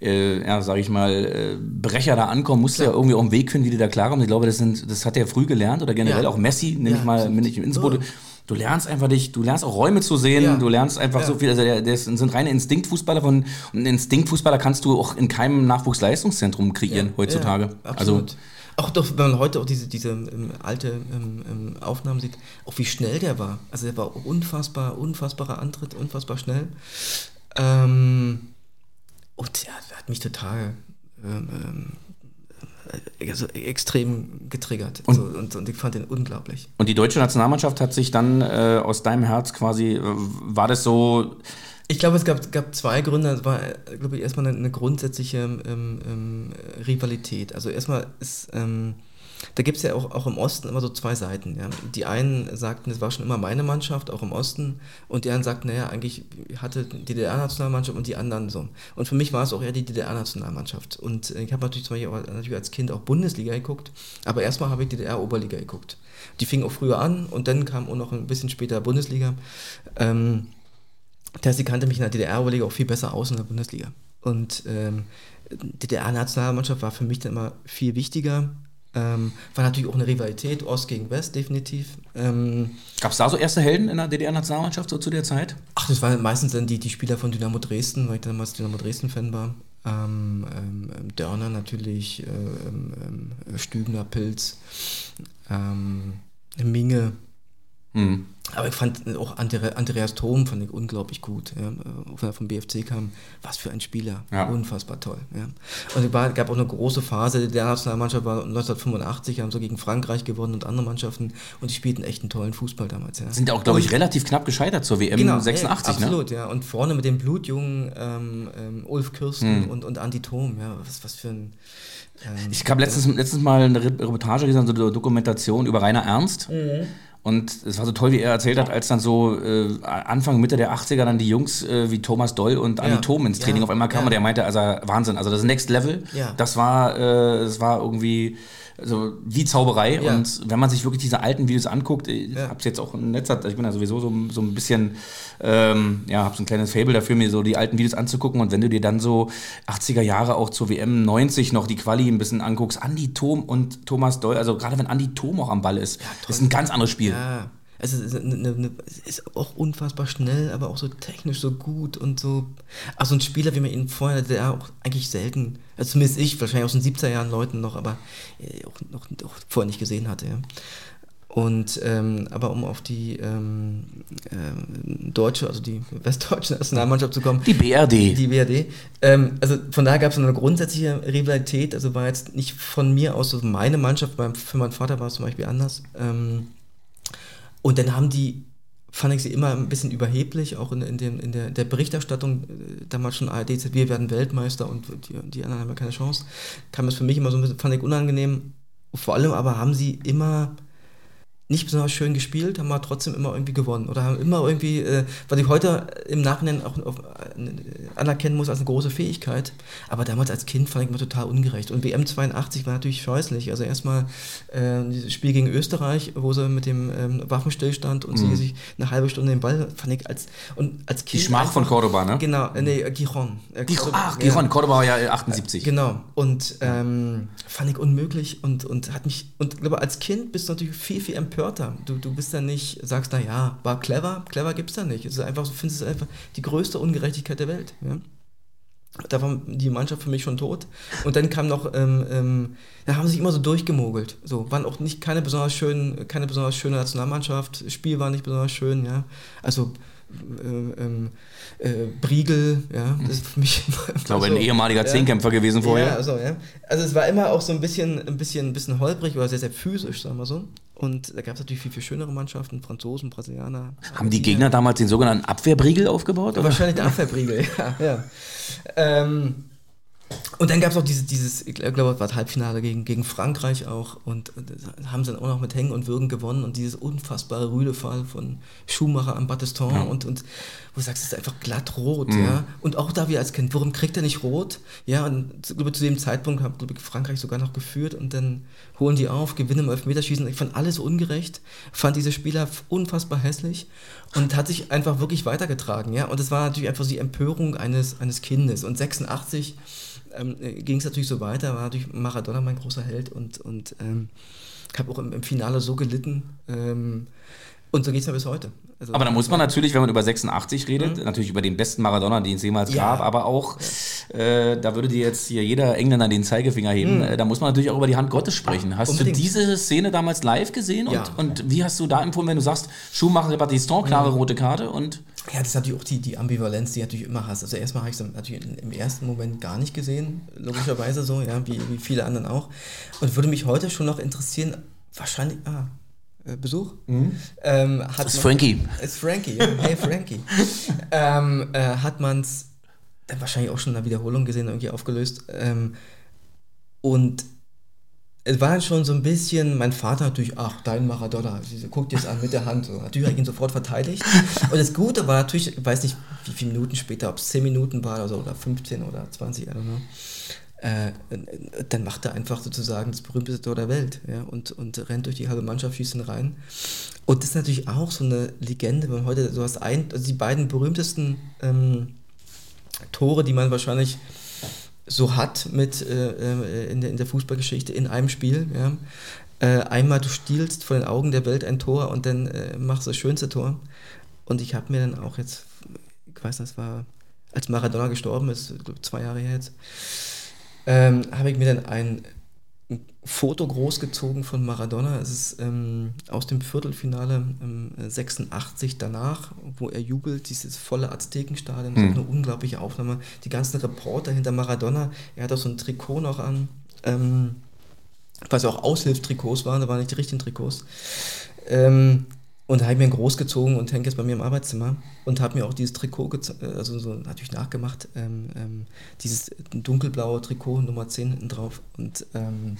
ja, äh, ja sag ich mal, äh, Brecher da ankommen, musst du ja irgendwie auch einen Weg finden, wie die da klarkommen. Ich glaube, das, sind, das hat er früh gelernt oder generell ja. auch Messi, nehme ja, ich mal, bin ich im Innsbruck. Du lernst einfach dich, du lernst auch Räume zu sehen, du lernst einfach so viel, also das sind reine Instinktfußballer von, und Instinktfußballer kannst du auch in keinem Nachwuchsleistungszentrum kreieren heutzutage. Also auch doch, wenn man heute auch diese, diese ähm, alte ähm, ähm, Aufnahmen sieht, auch wie schnell der war. Also der war unfassbar, unfassbarer Antritt, unfassbar schnell. Ähm, und ja, der hat mich total ähm, ähm also extrem getriggert. Und, also, und, und, ich fand den unglaublich. Und die deutsche Nationalmannschaft hat sich dann äh, aus deinem Herz quasi, äh, war das so. Ich glaube, es gab, gab zwei Gründe. Es war, glaube ich, erstmal eine, eine grundsätzliche ähm, ähm, Rivalität. Also erstmal ist. Ähm, da gibt es ja auch, auch im Osten immer so zwei Seiten. Ja. Die einen sagten, es war schon immer meine Mannschaft, auch im Osten, und die anderen sagten, naja, eigentlich hatte die DDR-Nationalmannschaft und die anderen so. Und für mich war es auch eher die DDR-Nationalmannschaft. Und ich habe natürlich zum Beispiel auch, natürlich als Kind auch Bundesliga geguckt, aber erstmal habe ich DDR-Oberliga geguckt. Die fing auch früher an und dann kam auch noch ein bisschen später Bundesliga. Ähm, Tessie kannte mich in der DDR-Oberliga auch viel besser aus in der Bundesliga. Und ähm, DDR-Nationalmannschaft war für mich dann immer viel wichtiger ähm, war natürlich auch eine Rivalität, Ost gegen West, definitiv. Ähm, Gab es da so erste Helden in der DDR-Nationalmannschaft so zu der Zeit? Ach, das waren meistens dann die, die Spieler von Dynamo Dresden, weil ich damals Dynamo Dresden-Fan war. Ähm, ähm, Dörner natürlich, äh, ähm, Stübner, Pilz, ähm, Minge. Hm. Aber ich fand auch Andreas Thom fand ich unglaublich gut, ja, wenn er vom BFC kam. Was für ein Spieler, ja. unfassbar toll. Ja. Und es war, gab auch eine große Phase, der Nationalmannschaft war 1985, haben so gegen Frankreich gewonnen und andere Mannschaften und die spielten echt einen tollen Fußball damals. Ja. Sind auch, glaube ich, relativ knapp gescheitert zur WM genau, 86, ey, absolut, ne? ja. Und vorne mit dem blutjungen ähm, ähm, Ulf Kirsten hm. und, und Andi Thom, ja, was, was für ein... Ähm, ich habe letztens, letztens mal eine Reportage gesehen, so eine Dokumentation über Rainer Ernst. Mhm. Und es war so toll, wie er erzählt hat, als dann so äh, Anfang, Mitte der 80er dann die Jungs äh, wie Thomas Doll und Anni ja. Thom ins Training ja. auf einmal kamen. Ja. Und der meinte, also Wahnsinn, also das Next Level, ja. das war, äh, das war irgendwie also wie Zauberei. Ja. Und wenn man sich wirklich diese alten Videos anguckt, ich ja. habe es jetzt auch im Netz, ich bin ja sowieso so, so ein bisschen, ähm, ja, habe so ein kleines Fable dafür, mir so die alten Videos anzugucken. Und wenn du dir dann so 80er Jahre auch zur WM 90 noch die Quali ein bisschen anguckst, Andi Thom und Thomas Doll, also gerade wenn Andi Thom auch am Ball ist, ja, ist ein ganz anderes Spiel. Ja. Also es ist, eine, eine, ist, auch unfassbar schnell, aber auch so technisch so gut und so. Also ein Spieler, wie man ihn vorher, der auch eigentlich selten, also zumindest ich, wahrscheinlich aus den 70er Jahren Leuten noch, aber äh, auch, noch, auch vorher nicht gesehen hatte. Ja. Und ähm, aber um auf die ähm, äh, deutsche, also die westdeutsche Nationalmannschaft zu kommen. Die BRD. Die BRD. Ähm, also von daher gab es eine grundsätzliche Rivalität. Also war jetzt nicht von mir aus also meine Mannschaft, für meinen Vater war es zum Beispiel anders. Und dann haben die, fand ich sie immer ein bisschen überheblich, auch in, in, dem, in der, der Berichterstattung, äh, damals schon ARD, wir werden Weltmeister und die, die anderen haben ja keine Chance, kam es für mich immer so ein bisschen, fand ich unangenehm. Vor allem aber haben sie immer nicht besonders schön gespielt, haben aber trotzdem immer irgendwie gewonnen oder haben immer irgendwie, äh, was ich heute im Nachhinein auch auf, äh, anerkennen muss als eine große Fähigkeit, aber damals als Kind fand ich immer total ungerecht. Und WM 82 war natürlich scheußlich. Also erstmal äh, dieses Spiel gegen Österreich, wo sie mit dem ähm, Waffenstillstand und mhm. sie sich eine halbe Stunde den Ball, fand ich als, und als Kind. Die Schmach von Cordoba, ne? Genau, äh, nee, Giron. Äh, Ach, Giron, ja. Cordoba war ja 78. Genau. Und ähm, fand ich unmöglich und, und hat mich, und glaube als Kind bist du natürlich viel, viel empört empörter. Du, du bist dann nicht, sagst, naja, war clever, clever gibt es da nicht. Es ist einfach, du findest es einfach die größte Ungerechtigkeit der Welt. Ja? Da war die Mannschaft für mich schon tot. Und dann kam noch, ähm, ähm, da haben sie sich immer so durchgemogelt. So, waren auch nicht keine besonders schön, keine besonders schöne Nationalmannschaft. Spiel war nicht besonders schön, ja. Also äh, ähm, äh, Briegel, ja, das ist für mich Ich glaube, so, ein ehemaliger ja, Zehnkämpfer gewesen vorher. Ja, also, ja. Also es war immer auch so ein bisschen, ein bisschen, ein bisschen holprig, oder sehr, sehr physisch, sagen wir so. Und da gab es natürlich viel, viel schönere Mannschaften, Franzosen, Brasilianer. Haben die Gegner damals den sogenannten Abwehrbriegel aufgebaut? Oder? Wahrscheinlich der Abwehrbriegel, ja. ja. Ähm, und dann gab es auch dieses, dieses, ich glaube, es war das Halbfinale gegen, gegen Frankreich auch und haben sie dann auch noch mit Hängen und Würgen gewonnen und dieses unfassbare rüde Fall von Schumacher am Battiston ja. und, und wo du sagst, es ist einfach glatt rot, mhm. ja. Und auch da wie als Kind, warum kriegt er nicht rot? Ja, und zu, zu dem Zeitpunkt hat, glaube ich, Frankreich sogar noch geführt und dann holen die auf, gewinnen im Elfmeterschießen. Ich fand alles ungerecht, fand diese Spieler unfassbar hässlich und hat sich einfach wirklich weitergetragen, ja. Und es war natürlich einfach die Empörung eines, eines Kindes. Und 86 ähm, ging es natürlich so weiter, war natürlich Maradona mein großer Held und, und ähm, ich habe auch im, im, Finale so gelitten. Ähm, und so geht es mir bis heute. Also, aber da muss man natürlich, wenn man über 86 redet, mhm. natürlich über den besten Maradona, den es jemals ja. gab, aber auch, äh, da würde dir jetzt hier jeder Engländer den Zeigefinger heben, mhm. äh, da muss man natürlich auch über die Hand Gottes sprechen. Hast Unbedingt. du diese Szene damals live gesehen und, ja. und wie hast du da empfunden, wenn du sagst, Schumacher, Battiston, klare mhm. rote Karte und... Ja, das ist natürlich auch die, die Ambivalenz, die du natürlich immer hast. Also erstmal habe ich es natürlich im ersten Moment gar nicht gesehen, logischerweise so, ja, wie, wie viele anderen auch. Und würde mich heute schon noch interessieren, wahrscheinlich, ah, Besuch. Mhm. Ähm, hat das ist Frankie. Ist Frankie, ja. Hey Frankie. ähm, äh, hat man es dann wahrscheinlich auch schon in der Wiederholung gesehen, irgendwie aufgelöst. Ähm, und es war schon so ein bisschen, mein Vater natürlich, ach, dein Maradona, guckt dir das an mit der Hand. So. Natürlich ich ihn sofort verteidigt. Und das Gute war natürlich, ich weiß nicht, wie viele Minuten später, ob es 10 Minuten war oder, so, oder 15 oder 20, I don't know äh, dann macht er einfach sozusagen das berühmteste Tor der Welt ja, und, und rennt durch die halbe Mannschaft, schießt ihn rein. Und das ist natürlich auch so eine Legende, wenn man heute so was ein, also die beiden berühmtesten ähm, Tore, die man wahrscheinlich so hat mit äh, äh in, der, in der Fußballgeschichte in einem Spiel. Ja. Äh, einmal du stiehlst vor den Augen der Welt ein Tor und dann äh, machst du das schönste Tor. Und ich habe mir dann auch jetzt, ich weiß, das war, als Maradona gestorben ist, zwei Jahre her jetzt, ähm, habe ich mir dann ein Foto großgezogen von Maradona. Es ist ähm, aus dem Viertelfinale ähm, 86 danach, wo er jubelt, dieses volle Aztekenstadion. Das ist eine unglaubliche Aufnahme. Die ganzen Reporter hinter Maradona. Er hat auch so ein Trikot noch an. Ähm, was auch Aushilfstrikots waren, da waren nicht die richtigen Trikots. Ähm, und habe mir großgezogen und hängt jetzt bei mir im Arbeitszimmer und habe mir auch dieses Trikot, also so natürlich nachgemacht, ähm, ähm, dieses dunkelblaue Trikot Nummer 10 hinten drauf. Und ähm,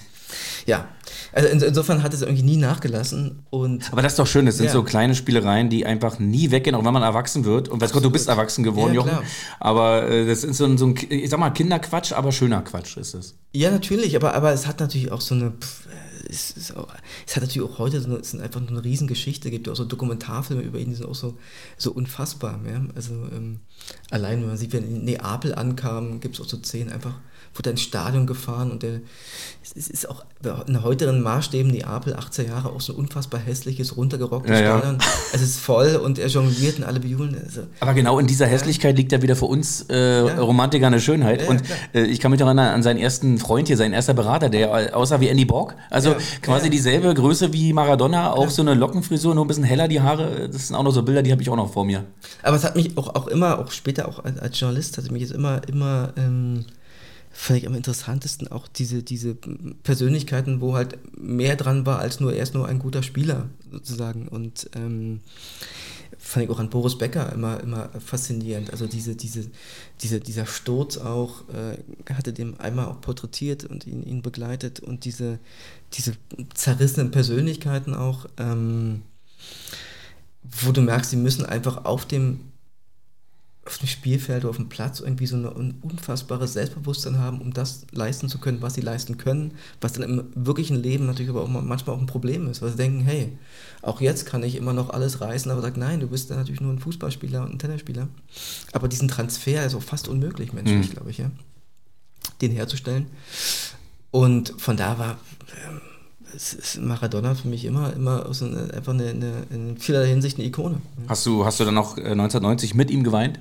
ja, also in, insofern hat es irgendwie nie nachgelassen. Und Aber das ist doch schön, das sind ja. so kleine Spielereien, die einfach nie weggehen, auch wenn man erwachsen wird. Und weiß Gott, du bist erwachsen geworden, ja, Jochen. Aber äh, das ist so ein, so ein, ich sag mal, Kinderquatsch, aber schöner Quatsch ist es. Ja, natürlich, aber, aber es hat natürlich auch so eine. Pff, es, ist auch, es hat natürlich auch heute so eine, es einfach eine Riesengeschichte, gibt ja auch so Dokumentarfilme über ihn, die sind auch so, so unfassbar. Ja? Also ähm, allein, wenn man sieht, wenn er in Neapel ankam, gibt es auch so Szenen einfach wurde ins Stadion gefahren und der, es ist auch in heuteren Maßstäben Neapel, 18 Jahre, auch so ein unfassbar hässliches, runtergerocktes ja, Stadion. Ja. Es ist voll und er jongliert und alle bejubeln. Also, Aber genau in dieser Hässlichkeit liegt ja wieder für uns äh, ja. Romantiker eine Schönheit. und äh, ich kann mich daran erinnern an seinen ersten Freund hier, seinen erster Berater, der aussah wie Andy Borg. Also quasi dieselbe Größe wie Maradona, auch so eine Lockenfrisur, nur ein bisschen heller die Haare. Das sind auch noch so Bilder, die habe ich auch noch vor mir. Aber es hat mich auch, auch immer, auch später auch als, als Journalist, hat mich jetzt immer, immer ähm, fand ich am interessantesten auch diese, diese Persönlichkeiten, wo halt mehr dran war als nur er ist nur ein guter Spieler sozusagen. Und ähm, fand ich auch an Boris Becker immer, immer faszinierend. Also diese, diese, diese, dieser Sturz auch, äh, hatte dem einmal auch porträtiert und ihn, ihn begleitet und diese, diese zerrissenen Persönlichkeiten auch, ähm, wo du merkst, sie müssen einfach auf dem auf dem Spielfeld oder auf dem Platz irgendwie so ein unfassbares Selbstbewusstsein haben, um das leisten zu können, was sie leisten können, was dann im wirklichen Leben natürlich aber auch manchmal auch ein Problem ist, weil sie denken, hey, auch jetzt kann ich immer noch alles reißen, aber sagt, nein, du bist dann natürlich nur ein Fußballspieler und ein Tennisspieler. Aber diesen Transfer ist auch fast unmöglich menschlich, mhm. glaube ich, ja, den herzustellen. Und von da war ähm, es ist Maradona für mich immer, immer so eine, einfach eine, eine, in vielerlei Hinsicht eine Ikone. Hast du, hast du dann 1990 äh, mit ihm geweint?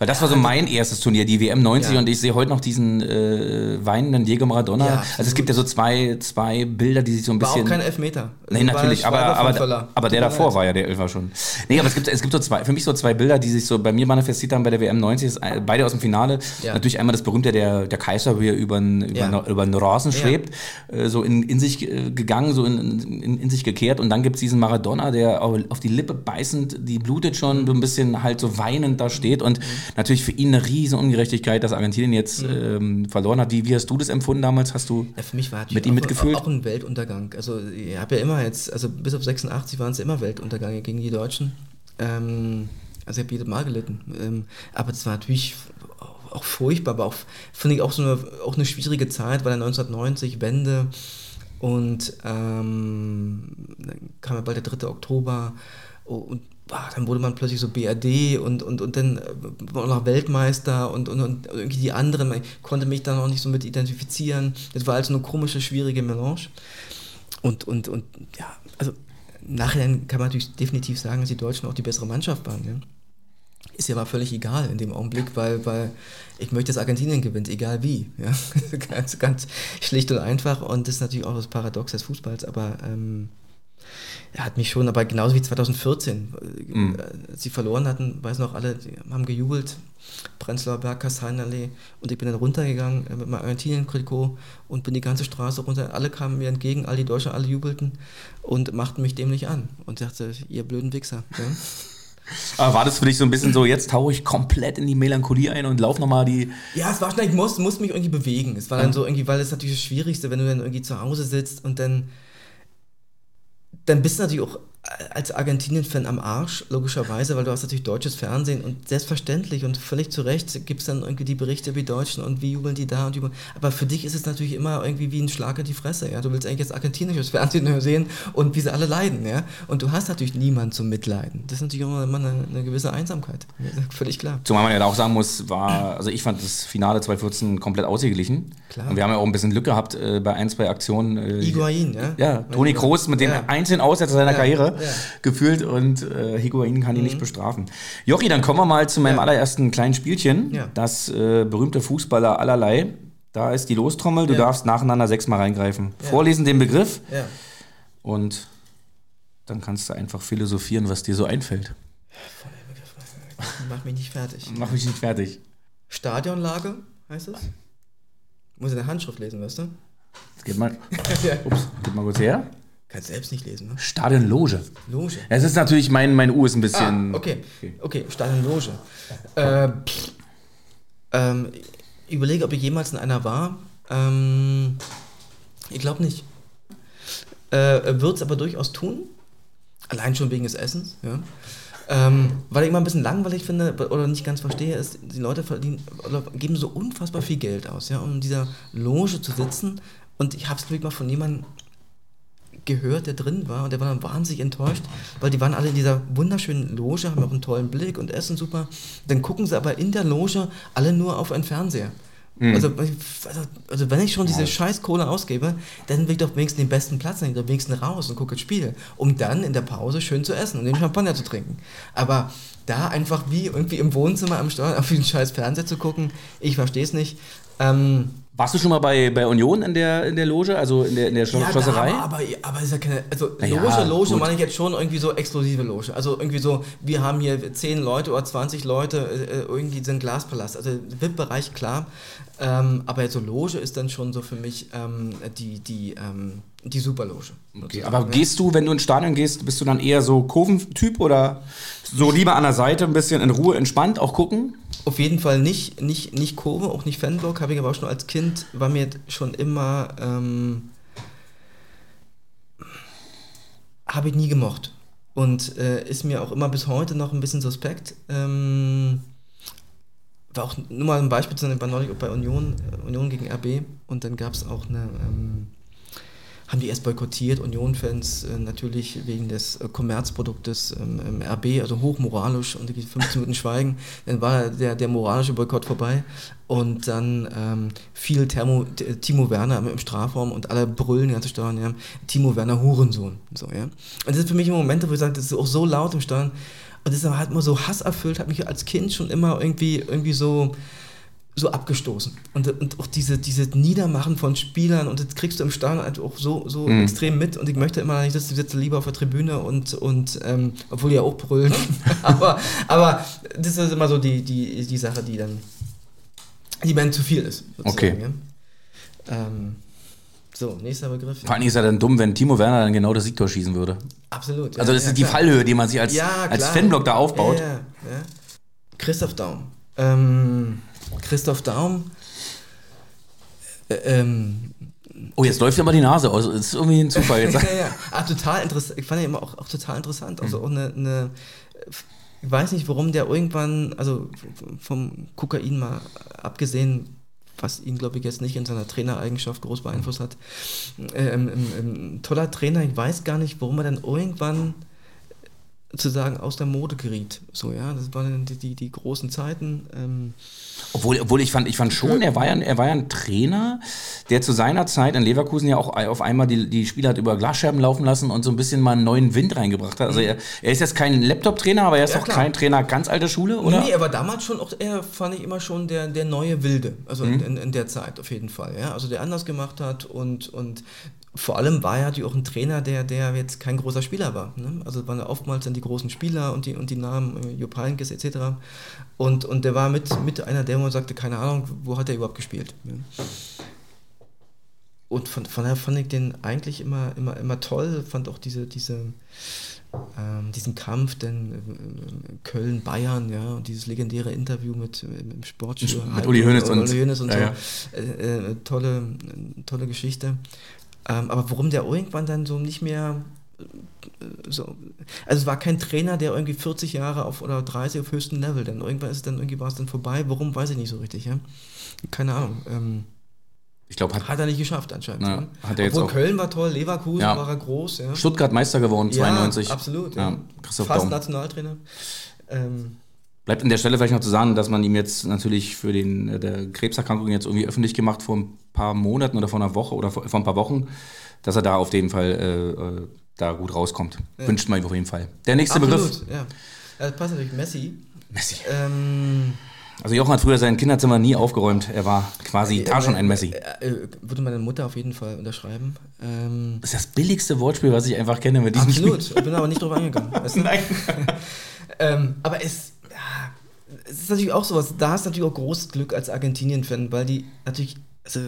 Weil das war so mein erstes Turnier, die WM 90 ja. und ich sehe heute noch diesen äh, weinenden Diego Maradona. Also es gibt ja so zwei, zwei Bilder, die sich so ein bisschen... War auch kein Elfmeter. Nee, natürlich, aber, aber, aber der davor war ja der Elfer schon. Nee, aber es gibt, es gibt so zwei, für mich so zwei Bilder, die sich so bei mir manifestiert haben bei der WM 90, beide aus dem Finale. Ja. Natürlich einmal das berühmte, der, der Kaiser, wie er über einen über, über einen Rasen schwebt, äh, so in, in sich äh, gegangen, so in, in, in sich gekehrt und dann gibt es diesen Maradona, der auf die Lippe beißend, die blutet schon, so ein bisschen halt so weinend da steht und mhm natürlich für ihn eine riesen Ungerechtigkeit, dass Argentinien jetzt mhm. ähm, verloren hat. Wie, wie hast du das empfunden damals? Hast du ja, für mich war mit ihm mitgefühlt? Auch ein Weltuntergang. Also ich habe ja immer jetzt, also bis auf 86 waren es immer Weltuntergänge gegen die Deutschen. Ähm, also ich habe jedes Mal gelitten. Ähm, aber das war natürlich auch furchtbar, aber auch, finde ich, auch so eine, auch eine schwierige Zeit, weil 1990 Wende und ähm, dann kam ja bald der 3. Oktober und dann wurde man plötzlich so BRD und, und, und dann äh, war noch Weltmeister und, und, und irgendwie die anderen, man konnte mich dann auch nicht so mit identifizieren. Das war also eine komische, schwierige Melange. Und, und, und ja, also nachher kann man natürlich definitiv sagen, dass die Deutschen auch die bessere Mannschaft waren. Ja? Ist ja aber völlig egal in dem Augenblick, weil, weil ich möchte, dass Argentinien gewinnt, egal wie. Ja? ganz, ganz schlicht und einfach und das ist natürlich auch das Paradox des Fußballs, aber ähm, er hat mich schon, aber genauso wie 2014, mhm. als sie verloren hatten, weiß noch alle, die haben gejubelt, Prenzlauer Berg, Kastanienallee und ich bin dann runtergegangen äh, mit meinem Argentinien-Trikot und bin die ganze Straße runter, alle kamen mir entgegen, alle die Deutschen, alle jubelten und machten mich dämlich an und sagte, ihr blöden Wichser. Ja? Aber war das für dich so ein bisschen so, jetzt tauche ich komplett in die Melancholie ein und laufe nochmal die. Ja, es war schnell, ich musste muss mich irgendwie bewegen. Es war dann so irgendwie, weil es natürlich das Schwierigste, wenn du dann irgendwie zu Hause sitzt und dann dann bist du natürlich auch als Argentinien-Fan am Arsch, logischerweise, weil du hast natürlich deutsches Fernsehen und selbstverständlich und völlig zu Recht gibt es dann irgendwie die Berichte wie Deutschen und wie jubeln die da und jubeln. Aber für dich ist es natürlich immer irgendwie wie ein Schlag in die Fresse, ja. Du willst eigentlich jetzt argentinisches Fernsehen sehen und wie sie alle leiden, ja. Und du hast natürlich niemanden zum Mitleiden. Das ist natürlich immer eine, eine gewisse Einsamkeit. Völlig klar. Zumal man ja auch sagen muss, war, also ich fand das Finale 2014 komplett ausgeglichen. Klar. Und wir haben ja auch ein bisschen Glück gehabt äh, bei ein, zwei Aktionen. Äh, Higuain, ja. Ja, Toni Kroos mit dem ja. einzelnen Aussetzer seiner ja. Karriere ja. gefühlt und äh, Higuain kann ihn mhm. nicht bestrafen. Jochi, dann kommen wir mal zu meinem ja. allerersten kleinen Spielchen. Ja. Das äh, berühmte Fußballer allerlei. Da ist die Lostrommel. Du darfst nacheinander sechsmal reingreifen. Vorlesen den Begriff und dann kannst du einfach philosophieren, was dir so einfällt. Mach mich nicht fertig. Mach mich nicht fertig. Stadionlage heißt es? Muss in der Handschrift lesen, weißt du? Geht mal, ups, geht mal kurz her. Kannst selbst nicht lesen, ne? Stadionloge. Loge. Es ist natürlich, mein, mein U ist ein bisschen. Ah, okay. Okay. Okay, Stadionloge. Äh, pff, ähm, ich überlege, ob ich jemals in einer war. Ähm, ich glaube nicht. Äh, Wird es aber durchaus tun. Allein schon wegen des Essens, ja. Ähm, weil ich immer ein bisschen langweilig finde oder nicht ganz verstehe, ist, die Leute verdienen oder geben so unfassbar viel Geld aus, ja, um in dieser Loge zu sitzen. Und ich habe es wirklich mal von jemandem gehört, der drin war und der war dann wahnsinnig enttäuscht, weil die waren alle in dieser wunderschönen Loge, haben auch einen tollen Blick und essen super. Dann gucken sie aber in der Loge alle nur auf einen Fernseher. Also, also, also wenn ich schon diese scheiß Kohle ausgebe, dann will ich doch wenigstens den besten Platz, ich doch wenigstens raus und gucke das Spiel, um dann in der Pause schön zu essen und den Champagner zu trinken. Aber da einfach wie irgendwie im Wohnzimmer am Steuer auf diesen scheiß Fernseher zu gucken, ich verstehe es nicht. Ähm, Warst du schon mal bei, bei Union in der, in der Loge, also in der, in der Schlo ja, Schlosserei? Da, aber, aber ist ja keine. Also Na ja, Loge, Loge gut. meine ich jetzt schon irgendwie so exklusive Loge. Also irgendwie so, wir haben hier 10 Leute oder 20 Leute, äh, irgendwie so ein Glaspalast. Also VIP-Bereich, klar. Ähm, aber jetzt so Loge ist dann schon so für mich ähm, die, die, ähm, die Superloge. Okay, aber gehst du, wenn du ins Stadion gehst, bist du dann eher so Kurventyp oder so lieber an der Seite ein bisschen in Ruhe, entspannt auch gucken? Auf jeden Fall nicht, nicht, nicht Kurve, auch nicht Fanblock, habe ich aber auch schon als Kind, war mir schon immer, ähm, habe ich nie gemocht. Und äh, ist mir auch immer bis heute noch ein bisschen suspekt. Ähm, war auch nur mal ein Beispiel nennen, war neulich bei Union, äh, Union gegen RB und dann gab es auch eine, ähm, haben die erst boykottiert, Union-Fans äh, natürlich wegen des äh, Kommerzproduktes ähm, ähm, RB, also hochmoralisch und die 15 Minuten Schweigen, dann war der, der moralische Boykott vorbei. Und dann ähm, fiel Thermo, T- Timo Werner im Strafraum und alle brüllen ganze Stadion, ja, Timo Werner Hurensohn, so, ja. Und das sind für mich Momente, wo ich sage, das ist auch so laut im Stadion. Und das ist halt immer so hasserfüllt, hat mich als Kind schon immer irgendwie, irgendwie so, so abgestoßen. Und, und auch diese, diese Niedermachen von Spielern, und das kriegst du im Stadion halt auch so, so Mhm. extrem mit. Und ich möchte immer nicht, dass ich sitze lieber auf der Tribüne und, und ähm, obwohl die ja auch brüllen. aber, aber das ist immer so die, die, die Sache, die dann, die dann zu viel ist. Okay. Ja. Ähm, so, nächster Begriff. Vor allem ist er dann dumm, wenn Timo Werner dann genau das Siegtor schießen würde. Absolut. Also ja, das ja, ist die klar. Fallhöhe, die man sich als, als. Fanblock da aufbaut. Christoph Daum. Ähm, Christoph Daum. Äh, ähm, Oh, jetzt läuft aber die Nase aus. Das ist irgendwie ein Zufall jetzt. ja, ja. Ah, total interessant. Ich fand ihn immer auch, auch total interessant. Also auch eine, eine. Ich weiß nicht, warum der irgendwann, also vom Kokain mal abgesehen, was ihn, glaube ich, jetzt nicht in seiner Trainereigenschaft groß beeinflusst hat. Ähm, ähm, ähm, toller Trainer, ich weiß gar nicht, warum er dann irgendwann zu sagen aus der Mode geriet. So, ja, das waren die, die, die großen Zeiten. Ähm, Obwohl, obwohl ich fand, ich fand schon, er war, ja, er war ja ein Trainer, der zu seiner Zeit in Leverkusen ja auch auf einmal die, die Spieler hat über Glasscherben laufen lassen und so ein bisschen mal einen neuen Wind reingebracht hat. Also er, er ist jetzt kein Laptop-Trainer, aber er ist Ja, auch klar. kein Trainer ganz alter Schule, oder? Nee, er war damals schon auch, er fand ich immer schon der, der neue Wilde, also Mhm. in, in, in der Zeit auf jeden Fall, ja, also der anders gemacht hat und, und vor allem war er natürlich auch ein Trainer, der, der jetzt kein großer Spieler war, ne? also waren ja oftmals dann die großen Spieler und die, und die Namen, äh, Jupp Heynckes etc. Und, und der war mit, mit einer, der man sagte, keine Ahnung, wo hat er überhaupt gespielt. Ja? Und von, von daher fand ich den eigentlich immer, immer, immer toll, fand auch diese, diese, ähm, diesen Kampf, denn äh, Köln-Bayern, ja, und dieses legendäre Interview mit, äh, mit dem Sportstudio. Mit Uli Hoeneß und- Uli Hoeneß und ja, so. ja. Äh, äh, tolle, tolle Geschichte. Ähm, aber warum der irgendwann dann so nicht mehr äh, so, also es war kein Trainer, der irgendwie 40 Jahre auf oder 30 auf höchstem Level, denn irgendwann ist es dann irgendwie war es dann vorbei. Warum weiß ich nicht so richtig, ja? Keine Ahnung. Ähm, Ich glaube, hat hat er nicht geschafft anscheinend. Ja, ne? hat er jetzt Obwohl auch- Köln war toll, Leverkusen Ja. war er groß, ja. Stuttgart Meister geworden, 92. Ja, absolut. Ja, Fast Daum. Nationaltrainer. Ähm, Bleibt an der Stelle vielleicht noch zu sagen, dass man ihm jetzt natürlich für den, äh, der Krebserkrankung jetzt irgendwie öffentlich gemacht vor ein paar Monaten oder vor einer Woche oder vor, vor ein paar Wochen, dass er da auf jeden Fall äh, äh, da gut rauskommt. Wünscht man ihm auf jeden Fall. Der nächste Begriff. absolut, ja. ja. Das passt natürlich Messi. Messi. Ähm, Also Jochen hat früher sein Kinderzimmer nie aufgeräumt. Er war quasi da schon ein Messi. Äh, äh, würde meine Mutter auf jeden Fall unterschreiben. Ähm, Das ist das billigste Wortspiel, was ich einfach kenne mit diesem Spiel. absolut. Ich bin aber nicht drauf eingegangen. Weißt du? Nein. Ähm, aber es, ja, es ist natürlich auch sowas, da hast du natürlich auch großes Glück als Argentinien-Fan, weil die natürlich, also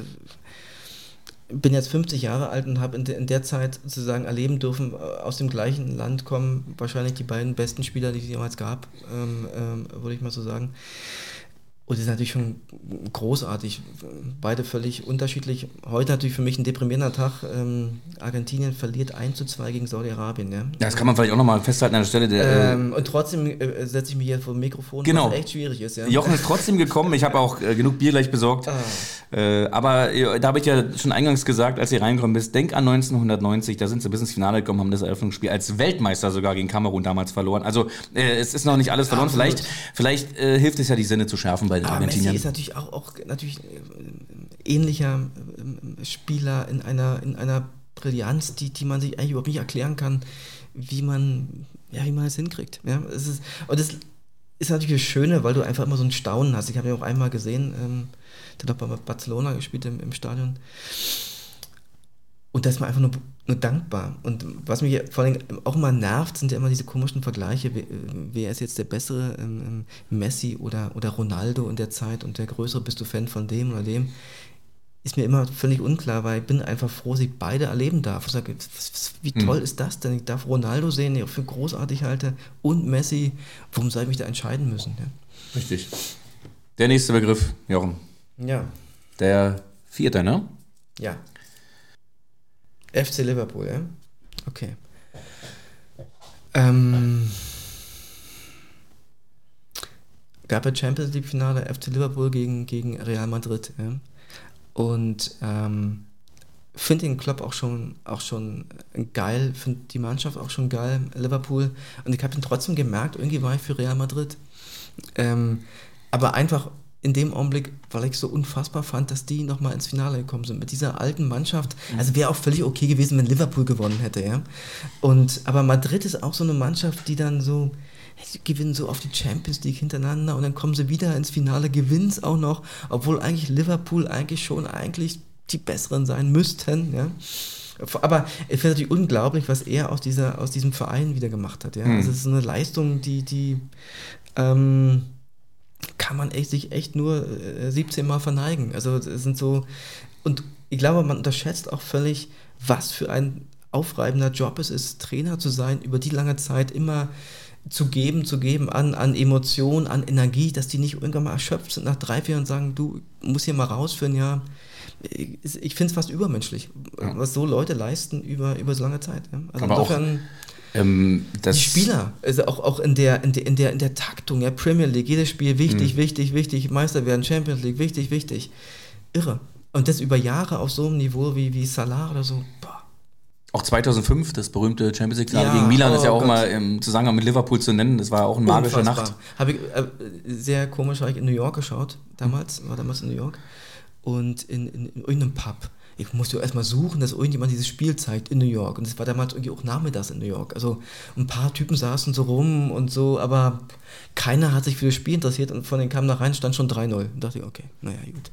bin jetzt 50 Jahre alt und habe in, de, in der Zeit sozusagen erleben dürfen, äh, aus dem gleichen Land kommen wahrscheinlich die beiden besten Spieler, die es jemals gab, ähm, ähm, würde ich mal so sagen. Und die sind natürlich schon großartig, beide völlig unterschiedlich. Heute natürlich für mich ein deprimierender Tag. Ähm, Argentinien verliert 1 zu 2 gegen Saudi-Arabien. Ja? Ja, das kann man vielleicht auch nochmal festhalten an der Stelle. Der, Ähm, und trotzdem äh, setze ich mich hier vor dem Mikrofon, Genau. was echt schwierig ist. Ja? Jochen ist trotzdem gekommen. Ich habe auch äh, genug Bier gleich besorgt. Ah. Äh, aber äh, da habe ich ja schon eingangs gesagt, als ihr reingekommen bist, denk an 1990, da sind sie bis ins Finale gekommen, haben das Eröffnungsspiel als Weltmeister sogar gegen Kamerun damals verloren. Also äh, es ist noch nicht alles verloren. Absolut. Vielleicht, vielleicht äh, hilft es ja, die Sinne zu schärfen bei den Aber Messi ist natürlich auch, auch natürlich äh, ähnlicher äh, Spieler in einer, in einer Brillanz, die, die man sich eigentlich überhaupt nicht erklären kann, wie man, ja, wie man es hinkriegt. Ja? Es ist, und das ist natürlich das Schöne, weil du einfach immer so ein Staunen hast. Ich habe ihn auch einmal gesehen, ähm, der hat auch bei Barcelona gespielt im, im Stadion. Und da ist man einfach nur, nur dankbar. Und was mich vor allem auch immer nervt, sind ja immer diese komischen Vergleiche, wer, wer ist jetzt der bessere ähm, Messi oder, oder Ronaldo in der Zeit und der größere, bist du Fan von dem oder dem? Ist mir immer völlig unklar, weil ich bin einfach froh, dass ich beide erleben darf. Ich sage, wie toll ist das denn? Ich darf Ronaldo sehen, den ich für großartig halte, und Messi. Warum soll ich mich da entscheiden müssen? Richtig. Der nächste Begriff, Jochen. Ja, Der vierte, ne? ja. FC Liverpool, ja? Okay. Ähm, gab ja Champions League Finale FC Liverpool gegen, gegen Real Madrid. Ja? Und ähm, finde den Klopp auch schon, auch schon geil, finde die Mannschaft auch schon geil, Liverpool. Und ich habe ihn trotzdem gemerkt, irgendwie war ich für Real Madrid. Ähm, aber einfach in dem Augenblick, weil ich so unfassbar fand, dass die nochmal ins Finale gekommen sind. Mit dieser alten Mannschaft. Also wäre auch völlig okay gewesen, wenn Liverpool gewonnen hätte, ja. Und, aber Madrid ist auch so eine Mannschaft, die dann so, die gewinnen so auf die Champions League hintereinander und dann kommen sie wieder ins Finale, gewinnen es auch noch, obwohl eigentlich Liverpool eigentlich schon eigentlich die Besseren sein müssten, ja. Aber ich finde natürlich unglaublich, was er aus, dieser, aus diesem Verein wieder gemacht hat. Ja? Hm. Also es ist eine Leistung, die, die ähm, kann man echt, sich echt nur äh, 17 Mal verneigen. Also es sind so, und ich glaube, man unterschätzt auch völlig, was für ein aufreibender Job es ist, Trainer zu sein, über die lange Zeit immer zu geben, zu geben an, an Emotionen, an Energie, dass die nicht irgendwann mal erschöpft sind nach drei, vier und sagen, du musst hier mal raus für ein Jahr. Ich, ich finde es fast übermenschlich, Ja. was so Leute leisten über, über so lange Zeit. Ja? Also Aber auch insofern, Ähm, die Spieler, also auch, auch in, der, in, der, in, der, in der Taktung, ja, Premier League, jedes Spiel wichtig, wichtig, wichtig, Meister werden, Champions League, wichtig, wichtig. Irre. Und das über Jahre auf so einem Niveau wie, wie Salah oder so. Boah. Auch 2005, das berühmte Champions League-Finale Ja, gegen Milan, ist ja oh auch Gott. mal im Zusammenhang mit Liverpool zu nennen. Das war auch eine magische Unfassbar. Nacht. Habe ich äh, sehr komisch, habe ich in New York geschaut, damals, war damals in New York. Und in, in, in irgendeinem Pub. Ich musste erstmal suchen, dass irgendjemand dieses Spiel zeigt in New York. Und es war damals irgendwie auch nachmittags in New York. Also ein paar Typen saßen so rum und so, aber keiner hat sich für das Spiel interessiert und von denen kam da rein, stand schon 3-0. Und dachte ich, okay, naja, gut.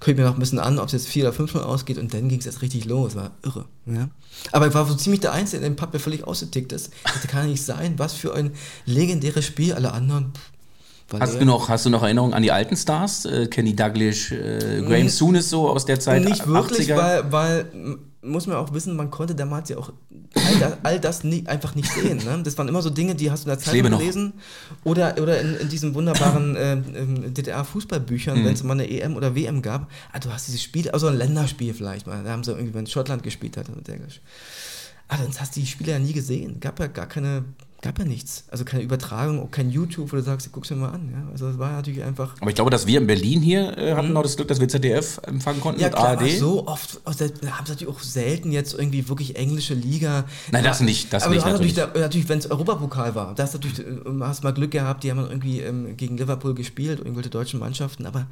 Guck ich mir noch ein bisschen an, ob es jetzt 4 oder 5-0 ausgeht und dann ging es erst richtig los. War irre. Ja? Aber ich war so ziemlich der Einzige in dem Pub, der völlig ausgetickt ist. Das kann ja nicht sein. Was für ein legendäres Spiel. Alle anderen. pff, Hast du, noch, hast du noch Erinnerungen an die alten Stars? Äh, Kenny Dalglish, äh, Graham Souness so aus der Zeit? Nicht wirklich, 80er? weil, weil muss man auch wissen, man konnte damals ja auch all das, all das nie, einfach nicht sehen. Ne? Das waren immer so Dinge, die hast du in der Zeitung gelesen oder, oder in, in diesen wunderbaren äh, ähm, DDR-Fußballbüchern, Mhm. wenn es mal eine EM oder WM gab. Ah, du hast dieses Spiel, also ein Länderspiel vielleicht mal. Da haben sie irgendwie, wenn Schottland gespielt hat und Englisch. Ah, sonst hast du die Spiele ja nie gesehen. Gab ja gar keine, gab ja nichts. Also keine Übertragung, auch kein YouTube, wo du sagst, guck's mir mal an. Ja? Also es war natürlich einfach. Aber ich glaube, dass wir in Berlin hier äh, hatten noch das Glück, dass wir ZDF empfangen konnten Mhm. Ja, mit klar, ARD. so oft, also, da haben sie natürlich auch selten jetzt irgendwie wirklich englische Liga. Nein, das nicht, das aber nicht, natürlich, natürlich. da, natürlich wenn es Europapokal war, da hast du natürlich, äh, hast mal Glück gehabt, die haben dann irgendwie ähm, gegen Liverpool gespielt, irgendwelche deutschen Mannschaften, aber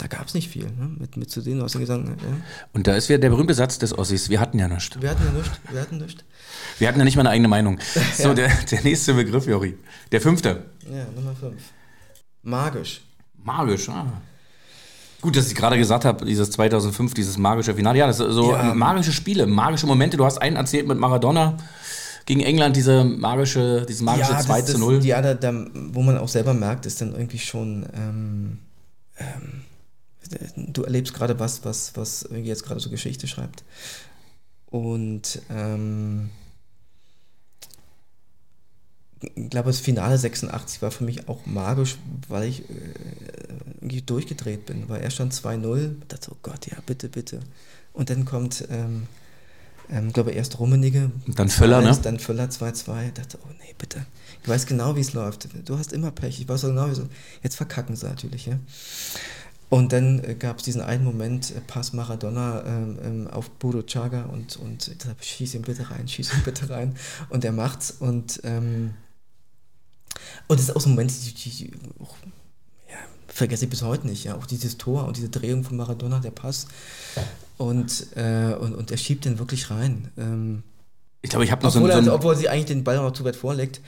da gab es nicht viel, ne? mit, mit zu sehen, du hast ja gesagt, ja. Und da ist wieder der berühmte Satz des Ossis, wir hatten ja nichts. wir hatten ja nichts, wir hatten nichts. Wir hatten ja nicht mal eine eigene Meinung. So, Ja. der, der nächste Begriff, Jori. Der fünfte. Ja, Nummer 5. Magisch. Magisch, ah. Gut, dass ich gerade gesagt habe, dieses 2005, dieses magische Finale. Ja, das ist so Ja. magische Spiele, magische Momente. Du hast einen erzählt mit Maradona gegen England, diese magische, dieses magische 2 zu 0. Ja, da, da, wo man auch selber merkt, ist dann irgendwie schon, ähm, ähm, du erlebst gerade was, was, was irgendwie jetzt gerade so Geschichte schreibt. Und ähm, ich glaube, das Finale 86 war für mich auch magisch, weil ich äh, durchgedreht bin, weil er stand 2-0, ich dachte, oh Gott, ja, bitte, bitte. Und dann kommt, ähm, ähm, glaube erst Rummenigge. Und dann Völler, ne? 2-1, Dann Völler 2-2. Ich dachte, oh nee, bitte. Ich weiß genau, wie es läuft. Du hast immer Pech. Ich weiß auch genau, wie so. Jetzt verkacken sie natürlich, ja. Und dann äh, gab es diesen einen Moment, äh, Pass Maradona ähm, ähm, auf Bodo Chaga und, und ich dachte, schieß ihn bitte rein, schieß ihn bitte rein. Und er macht's und ähm, und das ist auch so ein Moment, die, die, die auch, ja, vergesse ich bis heute nicht, ja. Auch dieses Tor und diese Drehung von Maradona, der Pass. Und, äh, und, und er schiebt den wirklich rein. Ähm, Ich glaube, ich habe noch so, obwohl, ein- so er, ein, obwohl sie eigentlich den Ball noch zu weit vorlegt.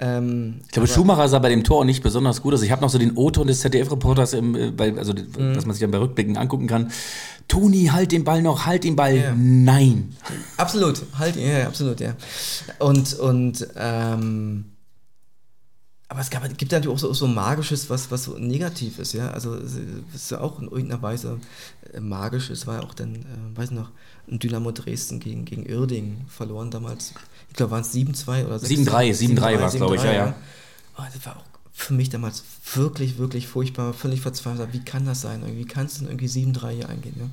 Ähm, Ich glaube, Schumacher sah bei dem Tor auch nicht besonders gut aus. Ich habe noch so den O-Ton des ZDF-Reporters, äh, also Mhm. was man sich dann bei Rückblicken angucken kann. Toni, halt den Ball noch, halt den Ball. Ja. Nein. Absolut, halt, ja, ja, absolut, ja. Und, und, ähm, aber es gab, gibt natürlich auch so, so Magisches, was, was so negativ ist, ja. Also, es ist ja auch in irgendeiner Weise äh, magisch. Es war ja auch dann, äh, weiß noch, ein Dynamo Dresden gegen, gegen Irding verloren damals. Ich glaube, waren es 7-2 oder 6 7-3, 7-3 war's, glaub ich, ja, ja. Oh, das war auch für mich damals wirklich, wirklich furchtbar, völlig verzweifelt. Wie kann das sein? Wie kannst du denn irgendwie 7-3 hier eingehen? Ja?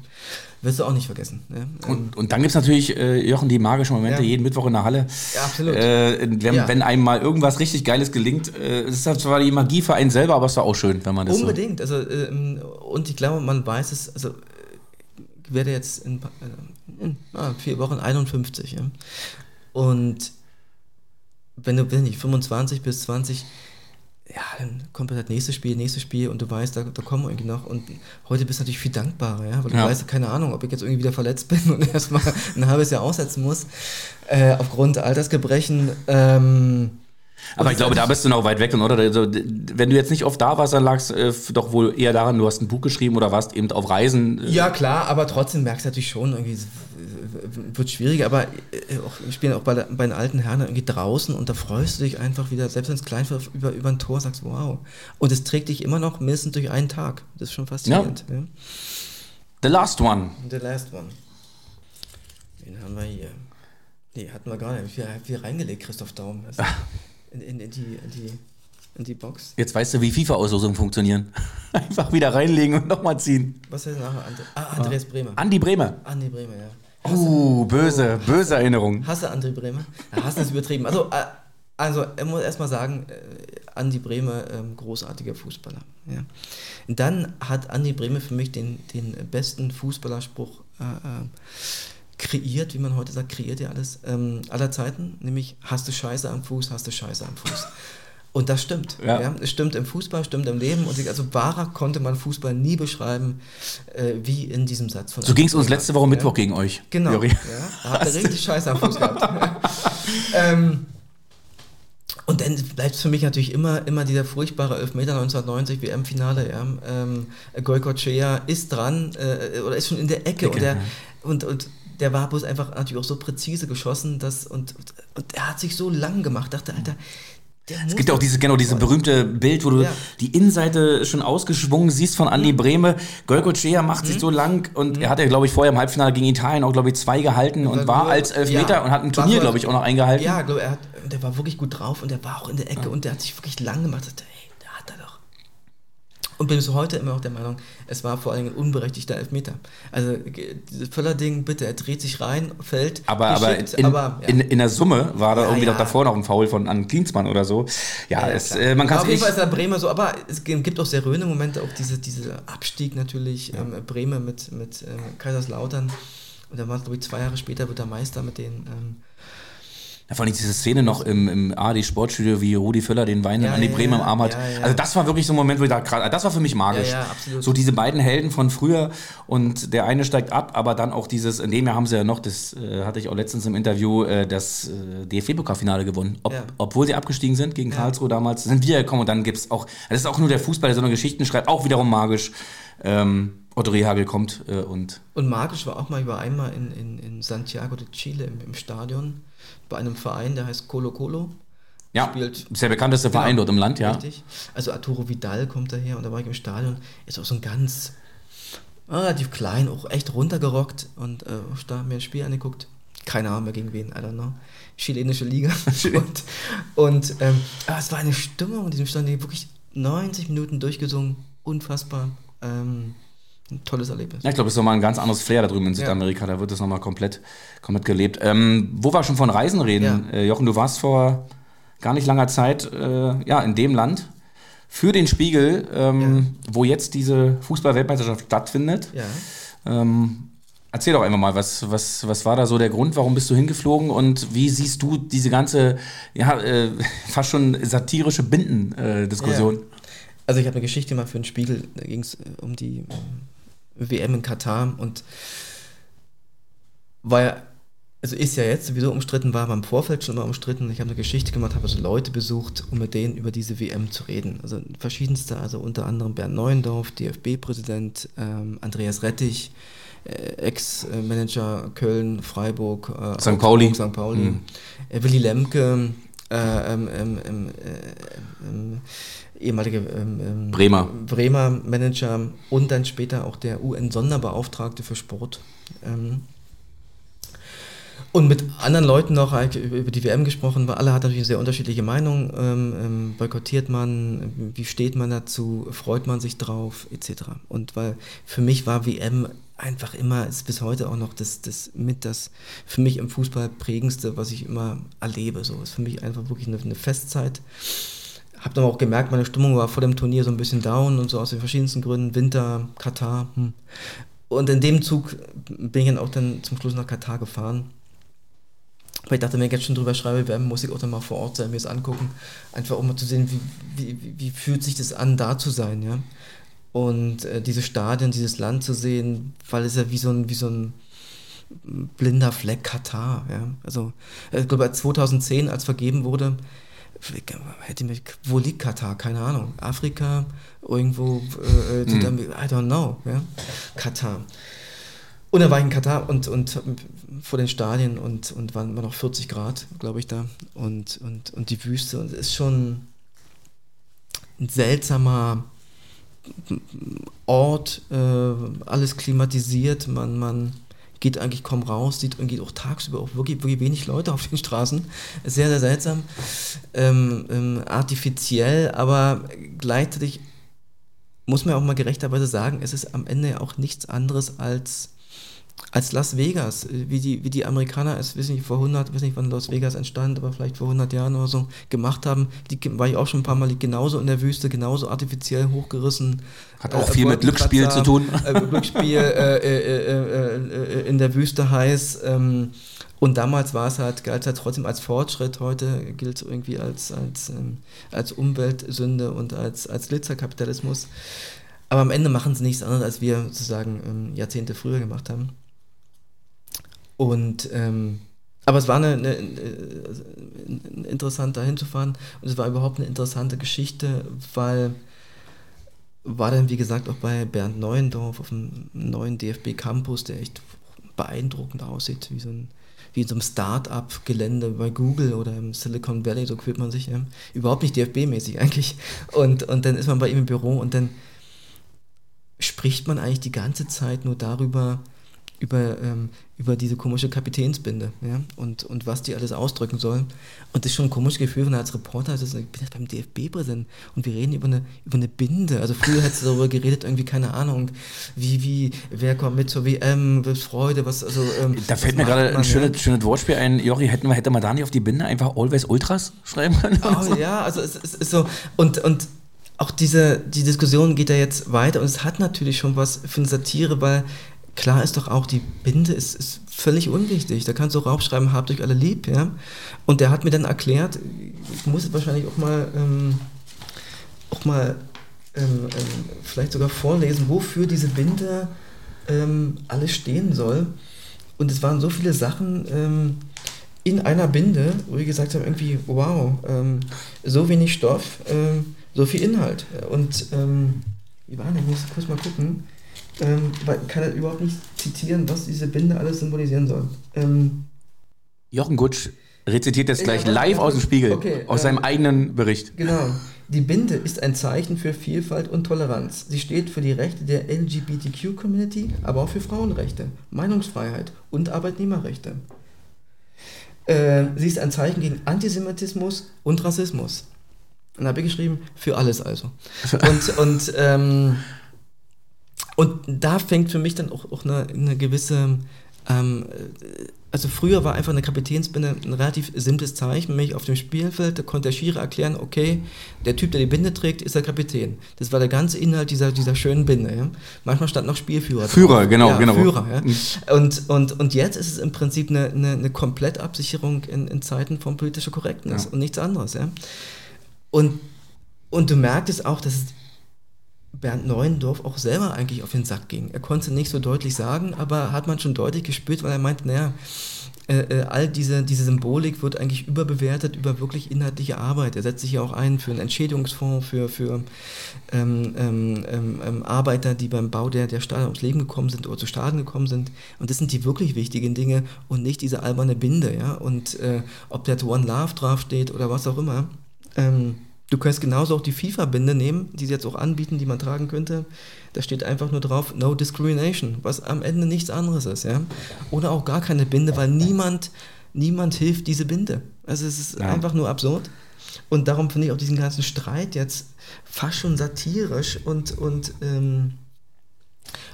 Wirst du auch nicht vergessen. Ja? Ähm, Und, und dann gibt es natürlich, äh, Jochen, die magischen Momente, Ja. jeden Mittwoch in der Halle. Ja, absolut. Äh, wenn, Ja. wenn einem mal irgendwas richtig Geiles gelingt, äh, es ist zwar die Magie für einen selber, aber es ist doch auch schön, wenn man das Unbedingt. Also, ähm, und ich glaube, man weiß es, also ich werde jetzt in, pa- äh, in ah, vier Wochen 51. Ja? Und wenn du, wenn nicht, 25 bis 20, ja, dann kommt halt nächstes Spiel, nächstes Spiel und du weißt, da, da kommen wir irgendwie noch. Und heute bist du natürlich viel dankbarer, ja, weil du Ja. weißt, keine Ahnung, ob ich jetzt irgendwie wieder verletzt bin und erstmal ein halbes Jahr aussetzen muss, äh, aufgrund Altersgebrechen. Ähm. Aber ich glaube, da bist du noch weit weg. Oder? Also, wenn du jetzt nicht oft da warst, dann lag es äh, doch wohl eher daran, du hast ein Buch geschrieben oder warst eben auf Reisen. äh, Ja, klar, aber trotzdem merkst du natürlich schon, irgendwie wird schwieriger, aber äh, auch, wir spielen auch bei, bei den alten Herren irgendwie draußen und da freust du dich einfach wieder, selbst wenn es klein wird, über, über ein Tor sagst, wow. Und es trägt dich immer noch mindestens durch einen Tag. Das ist schon faszinierend. Ja. The Last One. The last one. Den haben wir hier. Nee, hatten wir gar nicht. Wir haben wir reingelegt, Christoph Daum. Also in, in, in, die, in, die, in die Box. Jetzt weißt du, wie FIFA-Auslosungen funktionieren. Einfach wieder reinlegen und nochmal ziehen. Was heißt nachher? Andre ah, Andreas Bremer. Andi Bremer. Andi Bremer, ja. Uh, böse, böse Erinnerung. Hasse André Bremer? Ja, Hassen ist übertrieben. Also, äh, also ich muss erstmal sagen, äh, Andi Bremer, ähm, großartiger Fußballer. Ja. Dann hat Andi Bremer für mich den, den besten Fußballerspruch äh, äh, kreiert, wie man heute sagt, kreiert ja alles ähm, aller Zeiten, nämlich hast du Scheiße am Fuß, hast du Scheiße am Fuß. Und das stimmt. Ja. Ja. Es stimmt im Fußball, stimmt im Leben. Und also wahrer konnte man Fußball nie beschreiben, äh, wie in diesem Satz von So ging es uns letzte. Woche Ja. Mittwoch gegen euch. Genau. Juri. Ja, da hat er richtig Scheiße am Fuß gehabt. ähm, und dann bleibt für mich natürlich immer, immer dieser furchtbare Elfmeter 1990 WM-Finale. Ja. Ähm, Goikocea ist dran äh, oder ist schon in der Ecke, Ecke, und, der, ja. und, und der war bloß einfach natürlich auch so präzise geschossen dass, und, und, und er hat sich so lang gemacht. Dachte, Alter, der Es gibt ja auch diese, genau, diese berühmte Bild, wo du Ja. die Innenseite schon ausgeschwungen siehst von Andi Brehme. Golgocea macht sich so lang und er hat ja, glaube ich, vorher im Halbfinale gegen Italien auch, glaube ich, zwei gehalten und Weil war nur- als Elfmeter ja, und hat ein Turnier, glaube ich, auch noch eingehalten. Ja, glaube er hat, der war wirklich gut drauf und der war auch in der Ecke und der hat sich wirklich lang gemacht. Dachte, hey, der hat er doch. Und bin bis heute immer noch der Meinung, es war vor allem ein unberechtigter Elfmeter. Also Völler-Ding, bitte, er dreht sich rein, fällt. Aber, aber, in, aber, ja. in, in der Summe war da Ja, irgendwie ja. doch davor noch ein Foul von Ann Klinsmann oder so. Ja, es, äh, man kann Auf jeden Fall ist der Bremer so, aber es gibt auch sehr rührende Momente, auch diese, diese Abstieg natürlich, ähm, Bremer mit, mit ähm, Kaiserslautern. Und dann war es, glaube ich, zwei Jahre später wird er Meister mit den, ähm, Ja, vor allem diese Szene noch im, im AD Sportstudio, wie Rudi Völler den Wein Ja, an die ja, Bremer im Arm hat. ja. Also das war wirklich so ein Moment, wo ich da gerade, das war für mich magisch. Ja, absolut. So diese beiden Helden von früher und der eine steigt ab, aber dann auch dieses, in dem Jahr haben sie ja noch, das äh, hatte ich auch letztens im Interview, äh, das äh, DFB-Pokalfinale gewonnen. Ob. Obwohl sie abgestiegen sind gegen Karlsruhe damals, sind wir gekommen und dann gibt es auch, das ist auch nur der Fußball, der so eine Geschichten schreibt, auch wiederum magisch. Ähm, Otto Rehagel kommt äh, und Und magisch war auch mal, ich war einmal in, in, in Santiago de Chile im, im Stadion bei einem Verein, der heißt Colo Colo. ja, Spielt- ist der bekannteste Verein Genau. dort im Land, ja. Richtig. Also Arturo Vidal kommt daher und da war ich im Stadion. Ist auch so ein ganz relativ klein, auch echt runtergerockt und äh, da mir ein Spiel angeguckt. Keine Ahnung mehr gegen wen, I don't know. Chilenische Liga. und und ähm, aber es war eine Stimmung in diesem Stadion, die wirklich 90 Minuten durchgesungen. Unfassbar. Ähm, ein tolles Erlebnis. Ja, ich glaube, es ist nochmal ein ganz anderes Flair da drüben in Südamerika. Da wird es nochmal komplett, komplett gelebt. Ähm, wo wir schon von Reisen reden, Ja. äh, Jochen, du warst vor gar nicht langer Zeit äh, ja, in dem Land für den Spiegel, ähm, wo jetzt diese Fußball-Weltmeisterschaft stattfindet. Ja. Ähm, erzähl doch einfach mal, was, was, was war da so der Grund, warum bist du hingeflogen und wie siehst du diese ganze, ja, äh, fast schon satirische Binden-Diskussion? Also ich habe eine Geschichte mal für den Spiegel, da ging es um die WM in Katar und war ja, also ist ja jetzt sowieso umstritten, war aber im Vorfeld schon immer umstritten. Ich habe eine Geschichte gemacht, habe also Leute besucht, um mit denen über diese WM zu reden. Also verschiedenste, also unter anderem Bernd Neuendorf, DFB-Präsident, ähm, Andreas Rettich, äh, Ex-Manager Köln, Freiburg, äh, St. Pauli. St. Pauli, Mhm. äh, Willy Lemke, äh, ähm, ähm, ähm, äh, ähm, ehemalige ähm, Bremer. Bremer Manager und dann später auch der UN-Sonderbeauftragte für Sport. Und mit anderen Leuten noch eigentlich über die WM gesprochen, weil alle hatten natürlich eine sehr unterschiedliche Meinung. Boykottiert man, wie steht man dazu, freut man sich drauf, etc. Und weil für mich war WM einfach immer, ist bis heute auch noch das, das mit das für mich im Fußball prägendste, was ich immer erlebe. So ist für mich einfach wirklich eine, eine Festzeit. Hab dann auch gemerkt, meine Stimmung war vor dem Turnier so ein bisschen down und so aus den verschiedensten Gründen. Winter, Katar. Hm. Und in dem Zug bin ich dann auch dann zum Schluss nach Katar gefahren. Weil ich dachte, wenn ich jetzt schon drüber schreibe, WM, muss ich auch dann mal vor Ort sein, mir es angucken. Einfach um mal zu sehen, wie, wie, wie fühlt sich das an, da zu sein, ja. Und äh, diese Stadien, dieses Land zu sehen, weil es ja wie so ein, wie so ein blinder Fleck Katar, ja. Also, äh, ich glaube, 2010, als vergeben wurde, hätte mich, wo liegt Katar? Keine Ahnung. Afrika, irgendwo, äh, äh, Südamerika, I don't know, ja. Katar. Und dann war ich in Katar und, und vor den Stadien und, und waren immer noch 40 Grad, glaube ich, da. Und, und, und die Wüste. Und es ist schon ein seltsamer Ort, äh, alles klimatisiert. Man, man geht eigentlich kaum raus, sieht irgendwie auch tagsüber auch wirklich, wirklich wenig Leute auf den Straßen. Sehr, sehr seltsam. Ähm, ähm, artifiziell, aber gleichzeitig muss man auch mal gerechterweise sagen, es ist am Ende ja auch nichts anderes als als Las Vegas, wie die, wie die Amerikaner es, weiß nicht, vor 100, weiß nicht, wann Las Vegas entstand, aber vielleicht vor 100 Jahren oder so, gemacht haben, die war ich auch schon ein paar Mal genauso in der Wüste, genauso artifiziell hochgerissen. Hat auch viel mit Glücksspiel zu tun. Äh, Glücksspiel äh, äh, äh, äh, in der Wüste heiß. Ähm, und damals war es halt, galt es halt trotzdem als Fortschritt, heute gilt es irgendwie als, als, ähm, als Umweltsünde und als, als Glitzerkapitalismus. Aber am Ende machen sie nichts anderes, als wir sozusagen ähm, Jahrzehnte früher gemacht haben. Und ähm, aber es war eine, eine, eine interessant, da hinzufahren und es war überhaupt eine interessante Geschichte, weil war dann, wie gesagt, auch bei Bernd Neuendorf auf dem neuen DFB-Campus, der echt beeindruckend aussieht, wie so ein wie in so einem Start-up-Gelände bei Google oder im Silicon Valley, so fühlt man sich. Ja. Überhaupt nicht DFB-mäßig eigentlich. Und, und dann ist man bei ihm im Büro und dann spricht man eigentlich die ganze Zeit nur darüber, über, ähm, über diese komische Kapitänsbinde ja? und, und was die alles ausdrücken soll. Und das ist schon ein komisches Gefühl, wenn du als Reporter also, ich bin jetzt beim DFB-Präsident und wir reden über eine, über eine Binde. Also früher hättest du darüber geredet, irgendwie, keine Ahnung, wie, wie, wer kommt mit zur WM, was Freude, was, also. Ähm, da fällt mir gerade ein schönes, ja? schönes Wortspiel ein. Jochi, hätten wir, hätte man da nicht auf die Binde einfach Always Ultras schreiben können? Oh, so? Ja, also es, es ist so, und, und auch diese, die Diskussion geht ja jetzt weiter und es hat natürlich schon was für eine Satire, weil klar ist doch auch, die Binde ist, ist völlig unwichtig. Da kannst du raufschreiben, habt euch alle lieb, ja. Und der hat mir dann erklärt, ich muss es wahrscheinlich auch mal, ähm, auch mal ähm, ähm, vielleicht sogar vorlesen, wofür diese Binde ähm, alles stehen soll. Und es waren so viele Sachen ähm, in einer Binde, wo ich gesagt habe, irgendwie, wow, ähm, so wenig Stoff, so viel Inhalt. Und wie war denn, ich muss kurz mal gucken ähm, weil kann er überhaupt nicht zitieren, was diese Binde alles symbolisieren soll. Ähm, Jochen Gutsch rezitiert jetzt gleich live aus dem Spiegel, okay, aus ähm, seinem eigenen Bericht. Genau. Die Binde ist ein Zeichen für Vielfalt und Toleranz. Sie steht für die Rechte der LGBTQ-Community, aber auch für Frauenrechte, Meinungsfreiheit und Arbeitnehmerrechte. Äh, sie ist ein Zeichen gegen Antisemitismus und Rassismus. Und da habe ich geschrieben, für alles also. Und, und ähm, und da fängt für mich dann auch, auch eine, eine gewisse, ähm, also früher war einfach eine Kapitänsbinde ein relativ simples Zeichen, nämlich auf dem Spielfeld, da konnte der Schiri erklären, okay, der Typ, der die Binde trägt, ist der Kapitän. Das war der ganze Inhalt dieser, dieser schönen Binde. Ja? Manchmal stand noch Spielführer. Führer, drauf. genau, ja, genau. Führer, ja. Mhm. Und, und, und jetzt ist es im Prinzip eine, eine, eine Komplettabsicherung in, in Zeiten von politischer Korrektness ja. und nichts anderes. Ja? Und, und du merkst auch, dass es Bernd Neuendorf auch selber eigentlich auf den Sack ging. Er konnte nicht so deutlich sagen, aber hat man schon deutlich gespürt, weil er meinte, naja, äh, äh, all diese, diese Symbolik wird eigentlich überbewertet über wirklich inhaltliche Arbeit. Er setzt sich ja auch ein für einen Entschädigungsfonds, für, für ähm, ähm, ähm, ähm Arbeiter, die beim Bau der, der Stadt ums Leben gekommen sind oder zu Schaden gekommen sind. Und das sind die wirklich wichtigen Dinge und nicht diese alberne Binde. Ja? Und äh, ob der One Love draufsteht oder was auch immer. Ähm, Du könntest genauso auch die FIFA-Binde nehmen, die sie jetzt auch anbieten, die man tragen könnte. Da steht einfach nur drauf, no discrimination, was am Ende nichts anderes ist, ja. Oder auch gar keine Binde, weil niemand, niemand hilft diese Binde. Also es ist ja. einfach nur absurd. Und darum finde ich auch diesen ganzen Streit jetzt fast schon satirisch und, und, ähm,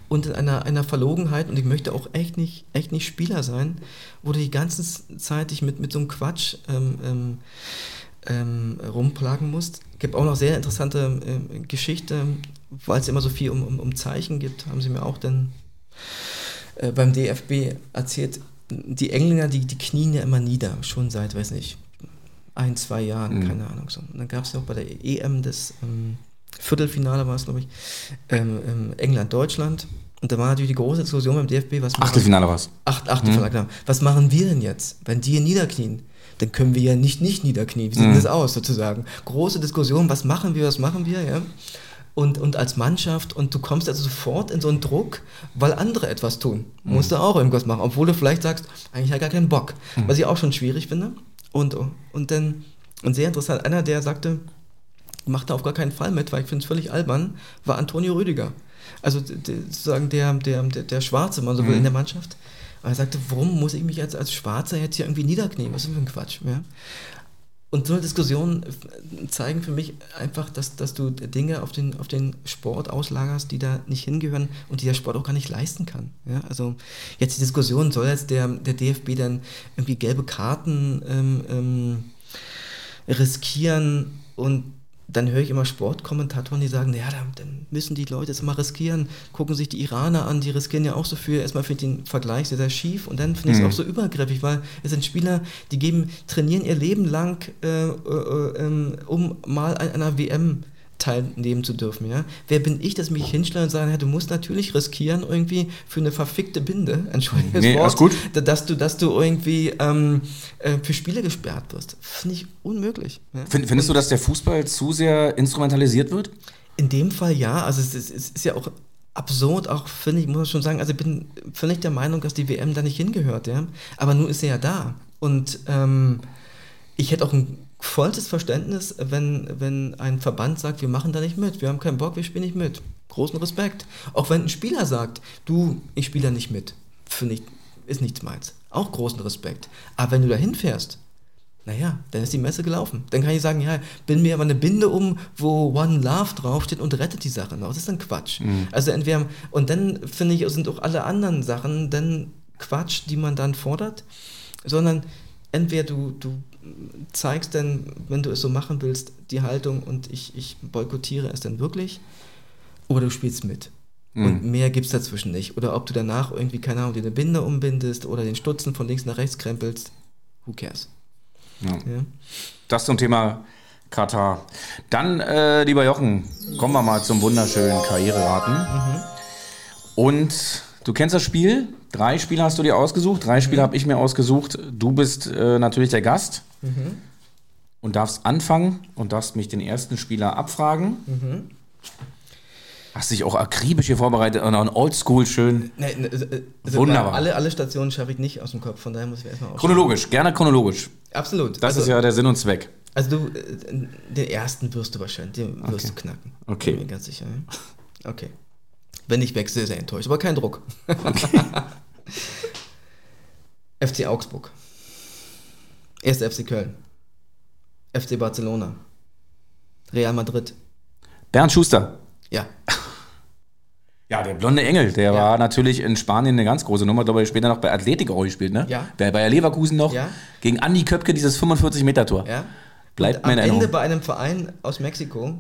und in einer, einer Verlogenheit, und ich möchte auch echt nicht, echt nicht Spieler sein, wo du die ganze Zeit dich mit, mit so einem Quatsch ähm, ähm, ähm, rumplagen musst. Es gibt auch noch sehr interessante äh, Geschichte, weil es immer so viel um, um, um, Zeichen gibt, haben sie mir auch dann äh, beim DFB erzählt. Die Engländer, die, die knien ja immer nieder, schon seit, weiß nicht, ein, zwei Jahren, mhm. keine Ahnung. So. Und dann gab es ja auch bei der EM das ähm, Viertelfinale, war es, glaube ich, ähm, ähm, England-Deutschland. Und da war natürlich die große Diskussion beim DFB, was Achtelfinale war es. Acht, Achtelfinale, mhm. genau. Was machen wir denn jetzt, wenn die niederknien? Dann können wir ja nicht nicht niederknien. Wie sieht mhm. das aus sozusagen? Große Diskussion, was machen wir, was machen wir, ja? Und, und als Mannschaft und du kommst also sofort in so einen Druck, weil andere etwas tun. Mhm. Musst du auch irgendwas machen, obwohl du vielleicht sagst, eigentlich habe ich gar keinen Bock. Mhm. Was ich auch schon schwierig finde. Und, und dann, und sehr interessant, einer, der sagte, macht da auf gar keinen Fall mit, weil ich finde es völlig albern, war Antonio Rüdiger. Also sozusagen der, der, der, der Schwarze, man so will, mhm. in der Mannschaft. Und er sagte, warum muss ich mich als, als Schwarzer jetzt hier irgendwie niederknien? Was ist denn für ein Quatsch? Ja? Und so eine Diskussion zeigen für mich einfach, dass, dass du Dinge auf den, auf den Sport auslagerst, die da nicht hingehören und die der Sport auch gar nicht leisten kann. Ja, also jetzt die Diskussion, soll jetzt der, der DFB dann irgendwie gelbe Karten ähm, ähm, riskieren und dann höre ich immer Sportkommentatoren, die sagen, ja, dann müssen die Leute es mal riskieren. Gucken sich die Iraner an, die riskieren ja auch so viel. Erstmal finde ich den Vergleich sehr, sehr schief und dann finde ich es mhm. auch so übergriffig, weil es sind Spieler, die geben, trainieren ihr Leben lang, äh, äh, äh, um mal an einer WM teilnehmen zu dürfen. Ja? Wer bin ich, dass mich hinstelle und sage, ja, du musst natürlich riskieren, irgendwie für eine verfickte Binde, entschuldige nee, Wort, gut. Dass, du, dass du irgendwie ähm, äh, für Spiele gesperrt wirst. Finde ich unmöglich. Ja? Find, findest und, du, dass der Fußball zu sehr instrumentalisiert wird? In dem Fall ja. Also es ist, es ist ja auch absurd, auch finde ich, muss man schon sagen, also ich bin völlig der Meinung, dass die WM da nicht hingehört, ja. Aber nun ist sie ja da. Und ähm, ich hätte auch ein vollstes Verständnis, wenn, wenn ein Verband sagt, wir machen da nicht mit, wir haben keinen Bock, wir spielen nicht mit. Großen Respekt. Auch wenn ein Spieler sagt, du, ich spiele da nicht mit, finde ich, ist nichts meins. Auch großen Respekt. Aber wenn du da hinfährst, naja, dann ist die Messe gelaufen. Dann kann ich sagen, ja, bin mir aber eine Binde um, wo One Love draufsteht und rettet die Sache noch. Das ist dann Quatsch. Mhm. Also entweder, und dann finde ich, sind auch alle anderen Sachen dann Quatsch, die man dann fordert, sondern entweder du, du zeigst dann, wenn du es so machen willst, die Haltung und ich, ich boykottiere es dann wirklich oder du spielst mit. Und mehr gibt es dazwischen nicht. Oder ob du danach irgendwie, keine Ahnung, dir eine Binde umbindest oder den Stutzen von links nach rechts krempelst. Who cares? Ja. Ja. Das zum Thema Katar. Dann, äh, lieber Jochen, kommen wir mal zum wunderschönen Karriereraten. Und du kennst das Spiel. Drei Spiele hast du dir ausgesucht, drei Spiele habe ich mir ausgesucht. Du bist äh, natürlich der Gast und darfst anfangen und darfst mich den ersten Spieler abfragen. Hast dich auch akribisch hier vorbereitet und auch ein Oldschool schön. Nee, ne, also, äh, also Wunderbar. Alle, alle Stationen schaffe ich nicht aus dem Kopf, von daher muss ich erstmal aufschreiben. Chronologisch, gerne chronologisch. Absolut. Das also, ist ja der Sinn und Zweck. Also du, äh, den ersten wirst du wahrscheinlich, den wirst du knacken. Okay. Bin mir ganz sicher. Ja? Okay. Wenn ich weg, sehr, sehr enttäuscht, aber kein Druck. FC Augsburg. 1. FC Köln. FC Barcelona. Real Madrid. Bernd Schuster. Ja. Ja, der blonde Engel, der Ja. war natürlich in Spanien eine ganz große Nummer, glaube ich, später noch bei Atletico auch gespielt, ne? Ja. Bei Bayer Leverkusen noch. Ja. Gegen Andi Köpke dieses 45-Meter-Tor. ja. Bleibt Und mir am in Erinnerung. Ende bei einem Verein aus Mexiko,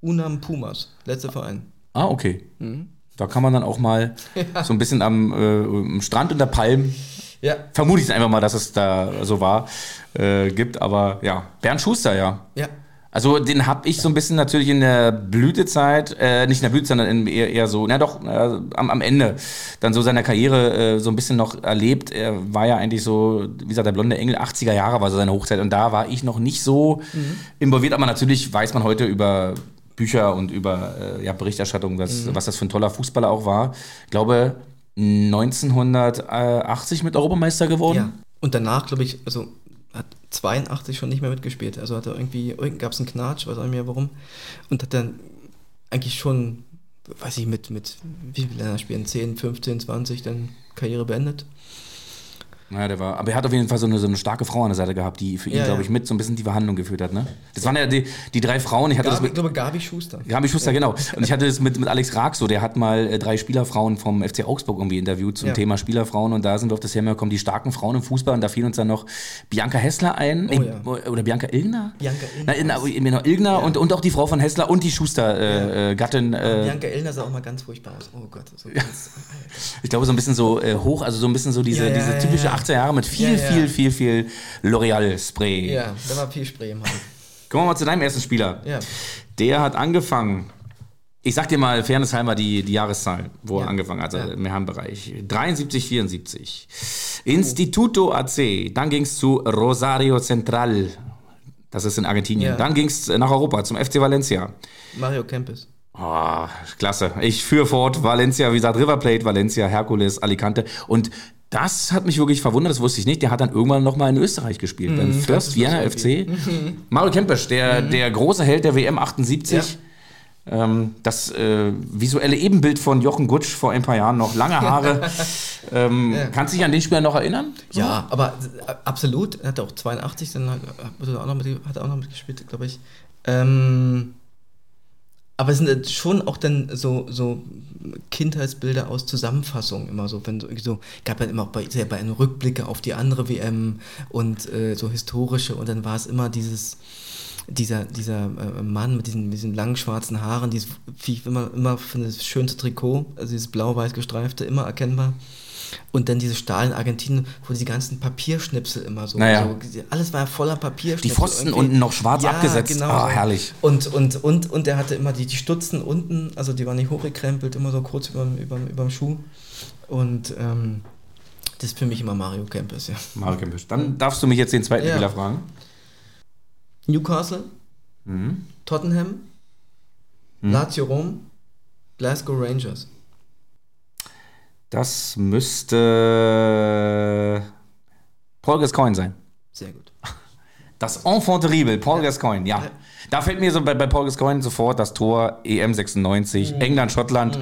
Unam Pumas, letzter Verein. Ah, okay. Mhm. Da kann man dann auch mal so ein bisschen am, äh, Strand unter Palmen, Ja. vermute ich einfach mal, dass es da so war, äh, gibt. Aber ja, Bernd Schuster, ja. Ja. Also den habe ich so ein bisschen natürlich in der Blütezeit, äh, nicht in der Blütezeit, sondern eher, eher so, na doch, äh, am, am Ende dann so seiner Karriere äh, so ein bisschen noch erlebt. Er war ja eigentlich so, wie gesagt, der blonde Engel, 80er Jahre war so seine Hochzeit und da war ich noch nicht so involviert, aber natürlich weiß man heute über Bücher und über äh, ja, Berichterstattung, was, was das für ein toller Fußballer auch war. Ich glaube, 1980 mit Europameister geworden. Ja. Und danach, glaube ich, also hat 82 schon nicht mehr mitgespielt. Also hat er irgendwie, gab es einen Knatsch, weiß auch nicht mehr warum. Und hat dann eigentlich schon, weiß ich, mit, mit wie viele Länderspielen, 10, 15, 20, dann Karriere beendet. Naja, der war, aber er hat auf jeden Fall so eine, so eine starke Frau an der Seite gehabt, die für ihn, Ja, glaube ja. ich, mit so ein bisschen die Verhandlung geführt hat, ne? Das waren ja die, die drei Frauen, ich hatte das Gabi, ich mit, glaube, Gabi Schuster. Gabi Schuster, genau. Und ich hatte das mit, mit Alex Raag so, der hat mal äh, drei Spielerfrauen vom FC Augsburg irgendwie interviewt zum Ja. Thema Spielerfrauen und da sind wir auf das Thema gekommen, die starken Frauen im Fußball und da fiel uns dann noch Bianca Hessler ein, Oh ja. oder Bianca Ilgner? Bianca Illner. in, genau, Ilgner und, und auch die Frau von Hessler und die Schuster, äh, äh, äh, Bianca Illner sah auch mal ganz furchtbar aus. Oh Gott. So ganz, ich glaube so ein bisschen so äh, hoch, also so ein bisschen so diese, Ja, ja, diese ja, typische ja. 18 Jahre mit viel, Ja, ja. viel, viel, viel L'Oreal-Spray. ja, da war viel Spray im Hand. Kommen wir mal zu deinem ersten Spieler. Ja. Der hat angefangen. Ich sag dir mal fairnesshalber die, die Jahreszahl, wo er angefangen hat, also im Herrenbereich. 73, 74. Instituto AC, dann ging es zu Rosario Central. Das ist in Argentinien. Dann ging es nach Europa, zum FC Valencia. Mario Kempis. Oh, klasse. Ich führe fort Valencia, wie gesagt, River Plate, Valencia, Hercules, Alicante. Und das hat mich wirklich verwundert, das wusste ich nicht. Der hat dann irgendwann nochmal in Österreich gespielt, beim First Vienna FC. Mario Kempisch, der, der große Held der WM 78. Ähm, das äh, visuelle Ebenbild von Jochen Gutsch vor ein paar Jahren noch, lange Haare. ähm, Kannst du dich an den Spieler noch erinnern? Ja, aber äh, absolut. Er hat auch 82, dann hat, hat er auch noch, mit, hat er auch noch mitgespielt, glaube ich. Ähm, aber es sind äh, schon auch dann so, so Kindheitsbilder aus Zusammenfassungen immer so, wenn so, so gab ja immer auch bei, sehr bei einem Rückblicke auf die andere WM und äh, so historische und dann war es immer dieses dieser, dieser äh, Mann mit diesen, diesen langen schwarzen Haaren, dieses, wie ich immer, immer finde, das schönste Trikot, also dieses blau-weiß gestreifte, immer erkennbar. Und dann diese Stahl in Argentinien, wo die ganzen Papierschnipsel immer so, Naja. so alles war ja voller Papierschnipsel. Die Pfosten irgendwie. unten noch schwarz abgesetzt. Genau Ah, herrlich. Und, und, und, und der hatte immer die, die Stutzen unten, also die waren nicht hochgekrempelt, immer so kurz über dem Schuh. Und ähm, das ist für mich immer Mario Kempes, ja. Mario Kempisch. Dann darfst du mich jetzt den zweiten Ja. Spieler fragen. Newcastle, Mhm. Tottenham, Lazio Rom, Glasgow Rangers. Das müsste Paul Gascoigne sein. Sehr gut. Das Enfant terrible, Paul Gascoigne, ja. Ja. Da fällt mir so bei, bei Paul Gascoigne sofort das Tor EM 96, Mhm. England, Schottland.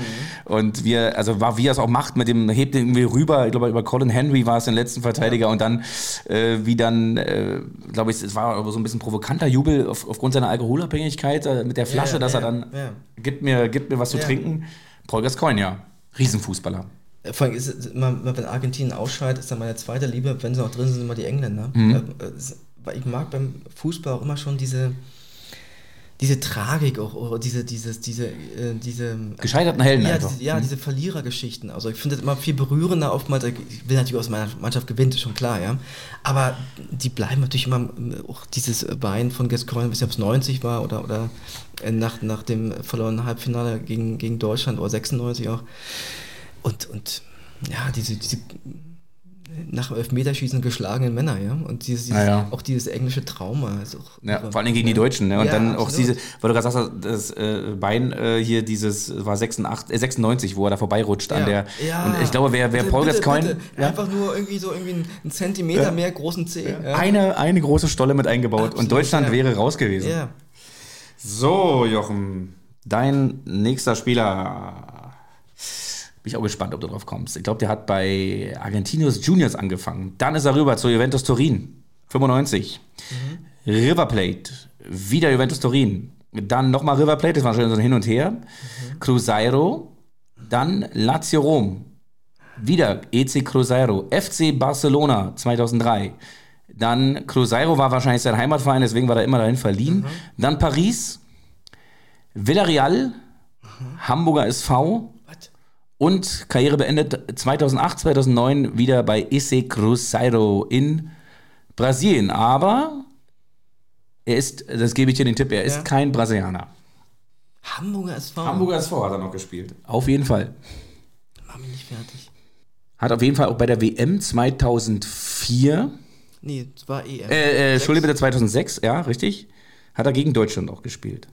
Und wir, also war, wie er es auch macht, mit dem, hebt den irgendwie rüber, ich glaube, über Colin Henry war es, den letzten Verteidiger. Und dann, äh, wie dann, äh, glaube ich, es war aber so ein bisschen provokanter Jubel auf, aufgrund seiner Alkoholabhängigkeit äh, mit der Flasche, ja, dass ja, er dann, ja. gibt, mir, gibt mir was zu Ja. trinken. Paul Gascoigne, ja. Riesenfußballer. Äh, Vor allem ist es immer, wenn Argentinien ausscheidet, ist dann meine zweite Liebe, wenn sie noch drin sind, immer die Engländer. Mhm. Äh, ich mag beim Fußball auch immer schon diese, diese Tragik auch, oder diese, dieses, diese, äh, diese. Gescheiterten Helden ja, einfach. Diese, ja, diese Verlierergeschichten. Also ich finde das immer viel berührender oftmals. Ich will natürlich aus meiner Mannschaft gewinnen, ist schon klar, ja. Aber die bleiben natürlich immer, auch dieses Bein von Gascoigne, bis ob es 90 war oder, oder äh, nach, nach dem verlorenen Halbfinale gegen, gegen Deutschland oder 96 auch. Und, und ja, diese, diese nach dem Elfmeterschießen geschlagenen Männer, ja. Und dieses, dieses Ja, ja. auch dieses englische Trauma. Ist auch Ja, vor allem gegen die Deutschen, ne? Und dann auch absolut. diese, weil du gerade sagst, das äh, Bein äh, hier, dieses war 86, äh, 96, wo er da vorbeirutscht an der. Und ich glaube, wer, wer Bitte, Paul Gascoigne. Einfach nur irgendwie so irgendwie einen Zentimeter mehr großen Zeh. Eine, eine große Stolle mit eingebaut und Absolut, Deutschland ja. wäre raus gewesen. So, Jochen, dein nächster Spieler. Bin ich auch gespannt, ob du drauf kommst. Ich glaube, der hat bei Argentinos Juniors angefangen. Dann ist er rüber zu Juventus Turin, 95. River Plate, wieder Juventus Turin. Dann nochmal River Plate, das war schon so ein Hin und Her. Cruzeiro, dann Lazio Rom. Wieder EC Cruzeiro. FC Barcelona 2003. Dann Cruzeiro war wahrscheinlich sein Heimatverein, deswegen war er immer dahin verliehen. Dann Paris, Villarreal, Hamburger SV? Und Karriere beendet 2008, 2009 wieder bei EC Cruzeiro in Brasilien. Aber er ist, das gebe ich dir den Tipp, er ist Ja. kein Brasilianer. Hamburger SV. Hamburger SV hat er noch gespielt. Auf jeden Fall. Mach mich nicht fertig. Hat auf jeden Fall auch bei der WM 2004, Nee, es war EM. äh, äh. Entschuldigung, bitte 2006, ja, richtig, hat er gegen Deutschland auch gespielt.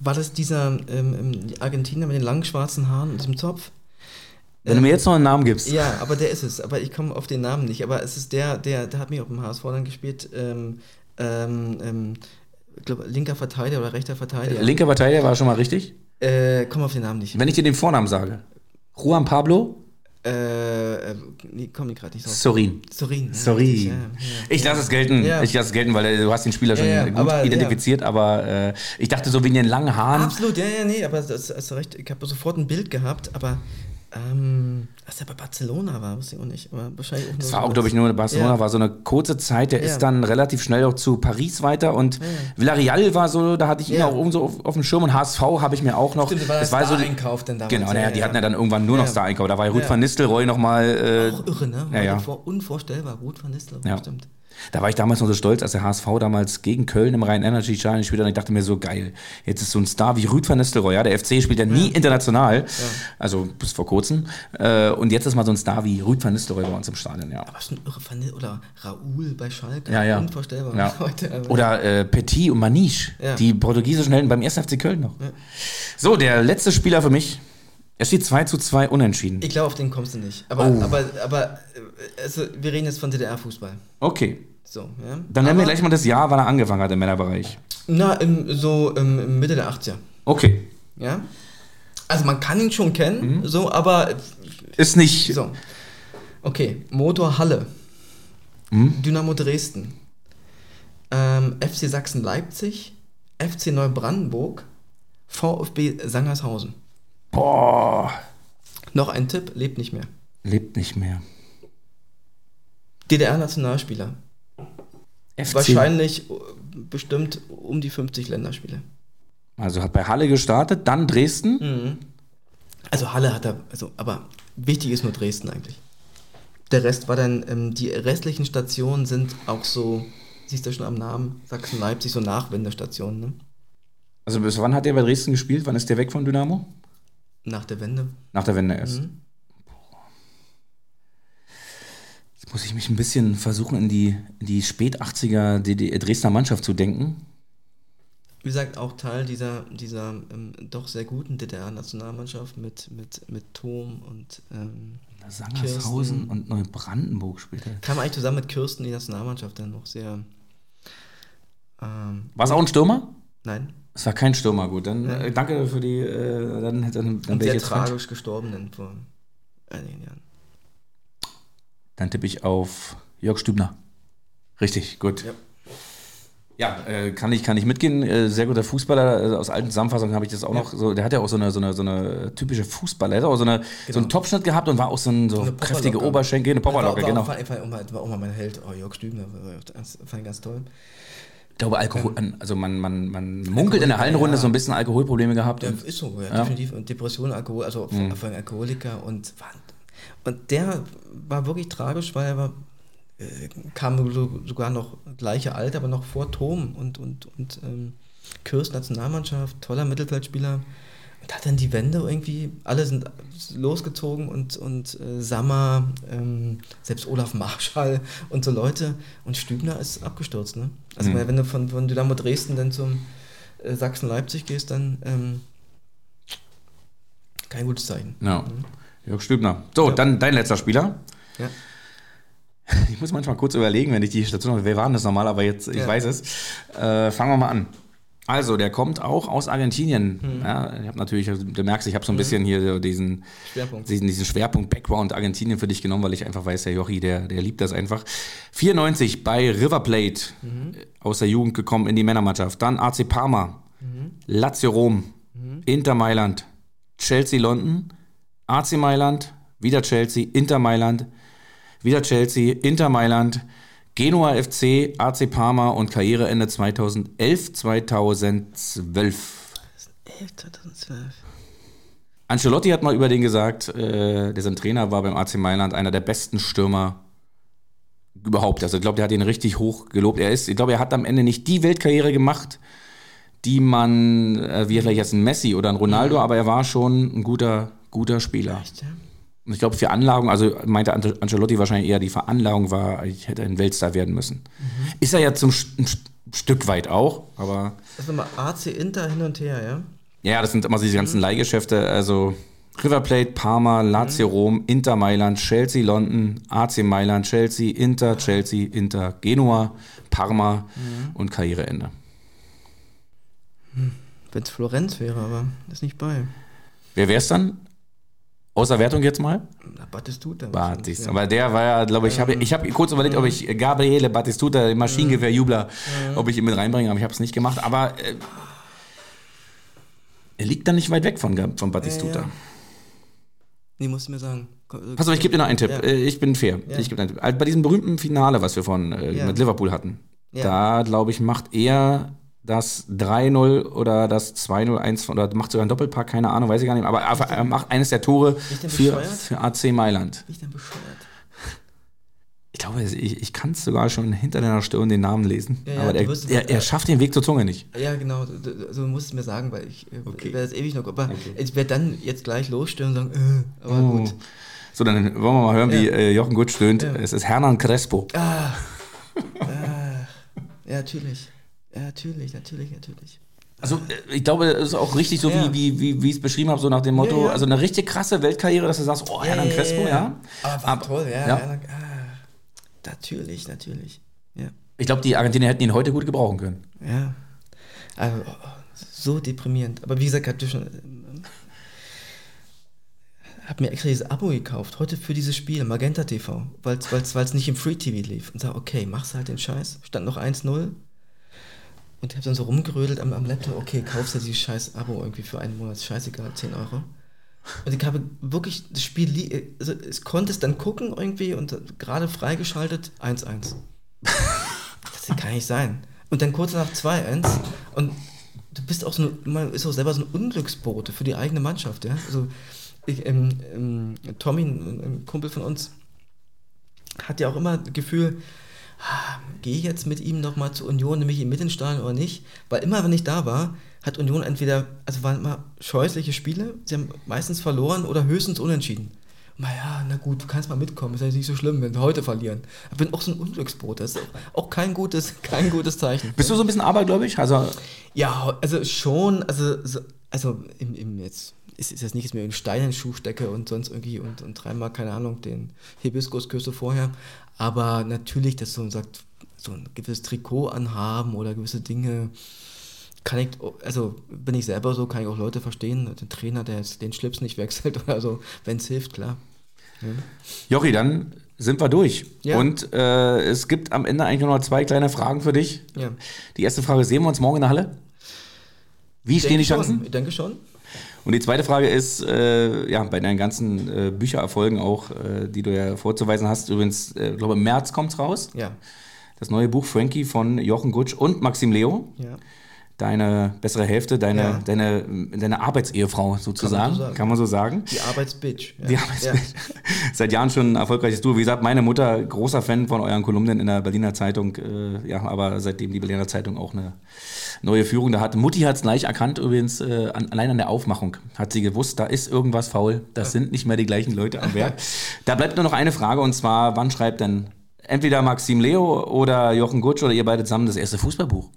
War das dieser ähm, Argentinier mit den langen schwarzen Haaren und diesem Zopf? Wenn du mir jetzt noch einen Namen gibst. Ja, aber der ist es. Aber ich komme auf den Namen nicht. Aber es ist der, der, der hat mich auf dem HSV dann gespielt. Ähm, ähm, ähm, ich glaube, linker Verteidiger oder rechter Verteidiger. Linker Verteidiger war schon mal richtig. Äh, komm auf den Namen nicht. Wenn ich dir den Vornamen sage. Juan Pablo Äh, äh, nee, komm ich gerade nicht drauf. Sorin. Sorin. Ja, Sorin. ja, ja. Ich lasse es gelten. Ich lasse es gelten, weil äh, du hast den Spieler schon gut aber, identifiziert, aber äh, ich dachte so wegen den langen Haaren. Absolut, ja, ja, nee, aber das hast du recht. Ich habe sofort ein Bild gehabt, aber ähm, dass er bei Barcelona war, wusste ich auch nicht. Aber wahrscheinlich auch Das so war auch, was- glaube ich, nur Barcelona, Ja. war so eine kurze Zeit. Der Ja. ist dann relativ schnell auch zu Paris weiter und Villarreal war so, da hatte ich ihn Ja. auch irgendwo auf, auf dem Schirm und HSV habe ich mir auch noch. Stimmt, war das war so die, Star-Einkauf dann damals. Genau, ja, naja, die ja. hatten ja dann irgendwann nur noch Ja. Star-Einkauf. Da war ja Ruth Ja. van Nistelrooy nochmal. Äh, Auch irre, ne? Ja, ja. Vor, unvorstellbar. Ruth van Nistelrooy, Ja. stimmt. Da war ich damals noch so stolz, als der HSV damals gegen Köln im Rhein-Energy Challenge gespielt hat. Und ich dachte mir so, geil, jetzt ist so ein Star wie Rüd van Nistelrooy. Ja, der FC spielt ja nie international, also bis vor kurzem. Äh, und jetzt ist mal so ein Star wie Rüd van Nistelrooy bei uns im Stadion, ja. Aber schon oder Raoul bei Schalke. Ja, ja. Unvorstellbar. Ja. Heute, Oder äh, Petit und Maniche, Ja. die portugiesischen Helden beim 1. FC Köln noch. So, der letzte Spieler für mich. Es steht 2 zu 2 unentschieden. Ich glaube, auf den kommst du nicht. Aber, Oh. aber, aber äh, also, wir reden jetzt von DDR-Fußball. Okay, So, ja. dann nennen wir gleich mal das Jahr, wann er angefangen hat im Männerbereich. Na, im, so im, Mitte der 80er. Okay, Ja. Also man kann ihn schon kennen, Mhm. so, aber ist nicht. so. Okay, Motor Halle. Hm? Dynamo Dresden. Ähm, FC Sachsen Leipzig. FC Neubrandenburg. VfB Sangershausen. Boah, Noch ein Tipp, lebt nicht mehr. lebt nicht mehr. DDR-Nationalspieler. FC. Wahrscheinlich äh, bestimmt um die 50 Länderspiele. Also hat bei Halle gestartet, dann Dresden. Mhm. Also Halle hat er, also, aber wichtig ist nur Dresden eigentlich. Der Rest war dann, ähm, die restlichen Stationen sind auch so, siehst du schon am Namen, Sachsen-Leipzig, so Nachwendestationen, ne? Also bis wann hat er bei Dresden gespielt? Wann ist der weg von Dynamo? Nach der Wende. Nach der Wende erst. Mhm. Jetzt muss ich mich ein bisschen versuchen, in die, in die Spät-80er DD Dresdner Mannschaft zu denken. Wie gesagt, auch Teil dieser, dieser ähm, doch sehr guten DDR-Nationalmannschaft mit, mit, mit Thom und ähm, Sangershausen Kirsten. und Neubrandenburg spielt er. kam eigentlich zusammen mit Kirsten die Nationalmannschaft dann noch sehr. Ähm, War es auch ein Stürmer? nein, Es war kein Stürmer, gut. Dann Ja. äh, danke für die. Äh, dann dann, dann und wäre ich jetzt falsch. tragisch gestorben dann vor einigen Jahren. Dann tippe ich auf Jörg Stübner. Richtig, gut. Ja. Ja, äh, kann, ich, kann ich mitgehen. Äh, sehr guter Fußballer. Äh, aus alten Zusammenfassungen habe ich das auch noch. So, der hat ja auch so eine, so eine, so eine typische Fußballer. Der hat auch so, eine, so einen Topschnitt gehabt und war auch so ein so Eine kräftige. Oberschenkel, eine Popperlocke, war, genau. War, war, war, war auch mal mein Held, oh, Jörg Stübner, war, fand ich ganz toll. Ich glaube, Alkohol, also man, man, man munkelt in der Hallenrunde ja. so ein bisschen Alkoholprobleme gehabt. Ja, und- ist so, ja, definitiv. Und Depression, Alkohol, also mhm. von Alkoholiker und und der war wirklich tragisch, weil er war, äh, kam so, sogar noch gleiche Alter, aber noch vor Tom und, und, und ähm, Kürz Nationalmannschaft, toller Mittelfeldspieler. Und hat dann die Wende irgendwie, alle sind losgezogen und, und äh, Sammer, ähm, selbst Olaf Marschall und so Leute. Und Stübner ist abgestürzt. Ne? Also Mhm. wenn du von, von Dynamo Dresden dann zum äh, Sachsen-Leipzig gehst, dann ähm, kein gutes Zeichen. Ja. Jörg Stübner. So, Ja. dann dein letzter Spieler. Ja. Ich muss manchmal kurz überlegen, wenn ich die Station habe. Wer war denn das nochmal? Aber jetzt, ich Ja. weiß es. Äh, fangen wir mal an. Also, der kommt auch aus Argentinien. Mhm. Ja, ich habe natürlich, du merkst, ich habe so ein bisschen hier so diesen, Schwerpunkt. diesen, diesen Schwerpunkt Background Argentinien für dich genommen, weil ich einfach weiß, der Jochi, der, der liebt das einfach. 94 bei River Plate Mhm. aus der Jugend gekommen in die Männermannschaft. Dann AC Parma, Lazio Rom, Inter Mailand, Chelsea London, AC Mailand, wieder Chelsea, Inter Mailand, wieder Chelsea, Inter Mailand, Genua FC, AC Parma und Karriereende 2011, 2012. 2012. Ancelotti hat mal über den gesagt, äh, der sein Trainer war beim AC Mailand einer der besten Stürmer überhaupt. Also ich glaube, der hat ihn richtig hoch gelobt. Er ist, ich glaube, er hat am Ende nicht die Weltkarriere gemacht, die man, äh, wie vielleicht jetzt ein Messi oder ein Ronaldo, aber er war schon ein guter, guter Spieler. Echt, ja? Und ich glaube, für Anlagung, also meinte Ancelotti wahrscheinlich eher, die Veranlagung war, ich hätte ein Weltstar werden müssen. Ist er ja zum ein St Stück weit auch, aber Das ist nochmal AC Inter hin und her, ja? ja, das sind immer so diese ganzen Leihgeschäfte, also River Plate, Parma, Lazio Rom, Inter Mailand, Chelsea London, AC Mailand, Chelsea, Inter, Chelsea, Inter, Genua, Parma und Karriereende. Wenn es Florenz wäre, aber ist nicht bei. Wer wär's dann? Außer Wertung jetzt mal? Na, Battistuta. Batis. Aber der war ja, glaube ich, habe ich habe kurz überlegt, ob ich Gabriele Battistuta, den Maschinengewehrjubler, ob ich ihn mit reinbringe, aber ich habe es nicht gemacht. Aber äh, er liegt dann nicht weit weg von, von Battistuta. Ja, ja. Nee, musst du mir sagen. Pass auf, ich gebe dir noch einen Tipp. Ja. Äh, Ich bin fair. Ich gebe einen Tipp. Also bei diesem berühmten Finale, was wir von äh, mit Liverpool hatten, da glaube ich, macht er das 3-0 oder das 2-0-1 oder macht sogar einen Doppelpack, keine Ahnung, weiß ich gar nicht. Aber er macht eines der Tore für, für AC Mailand. Bin ich denn bescheuert? Ich glaube, ich, ich kann es sogar schon hinter deiner Stirn den Namen lesen. Ja, ja, aber der, wirst- er, er schafft den Weg zur Zunge nicht. Ja, genau. Du, du, du musst es mir sagen, weil ich äh, Okay. werde das ewig noch. Aber Okay. ich werde dann jetzt gleich losstellen und sagen, äh, aber Oh. gut. So, dann wollen wir mal hören, wie Ja. äh, Jochen Gut stöhnt. Es ist Hernan Crespo. Ah, ah, ja, natürlich. Ja, natürlich, natürlich, natürlich. Also äh, ich glaube, es ist auch richtig so, Ja. wie, wie, wie, wie ich es beschrieben habe, so nach dem Motto, Ja, ja. also eine richtig krasse Weltkarriere, dass du sagst, oh, Hernan Crespo, ja. Aber war Aber- toll, ja. ja. ah, natürlich, natürlich. Ja. Ich glaube, die Argentinier hätten ihn heute gut gebrauchen können. Ja. Also, oh, so deprimierend. Aber wie gesagt, hatte schon. ähm, Hab mir extra dieses Abo gekauft, heute für dieses Spiel, Magenta TV, weil es nicht im Free TV lief. Und sag, okay, machst halt den Scheiß. Stand noch 1-0. Und ich hab dann so rumgerödelt am, am Laptop, okay, kaufst du dieses scheiß Abo irgendwie für einen Monat, scheißegal, 10 Euro. Und ich habe wirklich das Spiel, also es konnte es dann gucken irgendwie und gerade freigeschaltet 1-1. Das kann nicht sein. Und dann kurz nach 2-1 und du bist auch so, ein- man ist auch selber so ein Unglücksbote für die eigene Mannschaft, ja. Also ich, ähm, ähm, Tommy, ein, ein Kumpel von uns, hat ja auch immer das Gefühl, gehe ich jetzt mit ihm nochmal zur Union, nehme ich ihn mit in den Stadion oder nicht? Weil immer, wenn ich da war, hat Union entweder, also waren immer scheußliche Spiele, sie haben meistens verloren oder höchstens unentschieden. Naja, na gut, du kannst mal mitkommen, ist ja nicht so schlimm, wenn wir heute verlieren. Ich bin auch so ein Unglücksboot, das ist auch, kein gutes, kein gutes Zeichen. Bist du so ein bisschen abergläubig? Also, Ja, also schon, also, so, also im, im jetzt ist, ist jetzt nicht, dass ich mir in den Schuh stecke und sonst irgendwie und, und dreimal, keine Ahnung, den Hibiskusküsse vorher. Aber natürlich, dass so man sagt, so ein gewisses Trikot anhaben oder gewisse Dinge, kann ich, also bin ich selber so, kann ich auch Leute verstehen, den Trainer, der jetzt den Schlips nicht wechselt oder so, wenn es hilft, klar. Ja. Jochi, dann sind wir durch. Ja. Und äh, es gibt am Ende eigentlich nur noch zwei kleine Fragen für dich. Ja. Die erste Frage, sehen wir uns morgen in der Halle? Wie stehen die Chancen? Schon, ich denke schon. Und die zweite Frage ist, äh, ja, bei deinen ganzen äh, Büchererfolgen auch, äh, die du ja vorzuweisen hast, übrigens, äh, ich glaube, im März kommt's raus. Ja. Das neue Buch Frankie von Jochen Gutsch und Maxim Leo. Ja. Deine bessere Hälfte, deine, Ja. deine, deine Arbeitsehefrau sozusagen. so sagen. Kann man so sagen. Die Arbeitsbitch. Ja. Die Arbeitswelt. Seit Jahren schon ein erfolgreiches Duo. Wie gesagt, meine Mutter, großer Fan von euren Kolumnen in der Berliner Zeitung. Äh, ja, aber seitdem die Berliner Zeitung auch eine neue Führung da hat. Mutti hat es gleich erkannt, übrigens, äh, an, allein an der Aufmachung hat sie gewusst, da ist irgendwas faul. Das sind nicht mehr die gleichen Leute am Werk. da bleibt nur noch eine Frage und zwar, wann schreibt denn entweder Maxim Leo oder Jochen Gutsch oder ihr beide zusammen das erste Fußballbuch?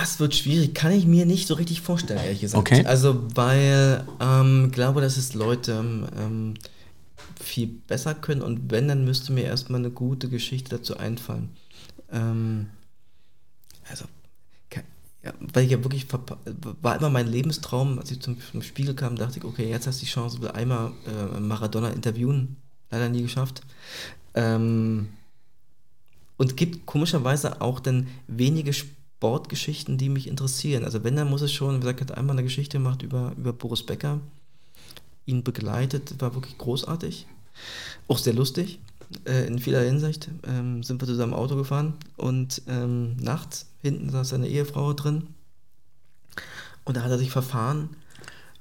Das wird schwierig, kann ich mir nicht so richtig vorstellen, ehrlich gesagt. Okay. Also, weil ähm, glaube, dass es Leute ähm, viel besser können und wenn, dann müsste mir erstmal eine gute Geschichte dazu einfallen. Ähm, also, ke- ja, weil ich ja wirklich, war immer mein Lebenstraum, als ich zum, zum Spiegel kam, dachte ich, okay, jetzt hast du die Chance, will einmal äh, Maradona interviewen, leider nie geschafft. Ähm, und gibt komischerweise auch dann wenige Sportgeschichten, die mich interessieren. Also wenn, dann muss es schon, wie gesagt, hatte einmal eine Geschichte gemacht über, über Boris Becker, ihn begleitet, war wirklich großartig, auch sehr lustig. Äh, in vieler Hinsicht ähm, sind wir zusammen Auto gefahren und ähm, nachts hinten saß seine Ehefrau drin und da hat er sich verfahren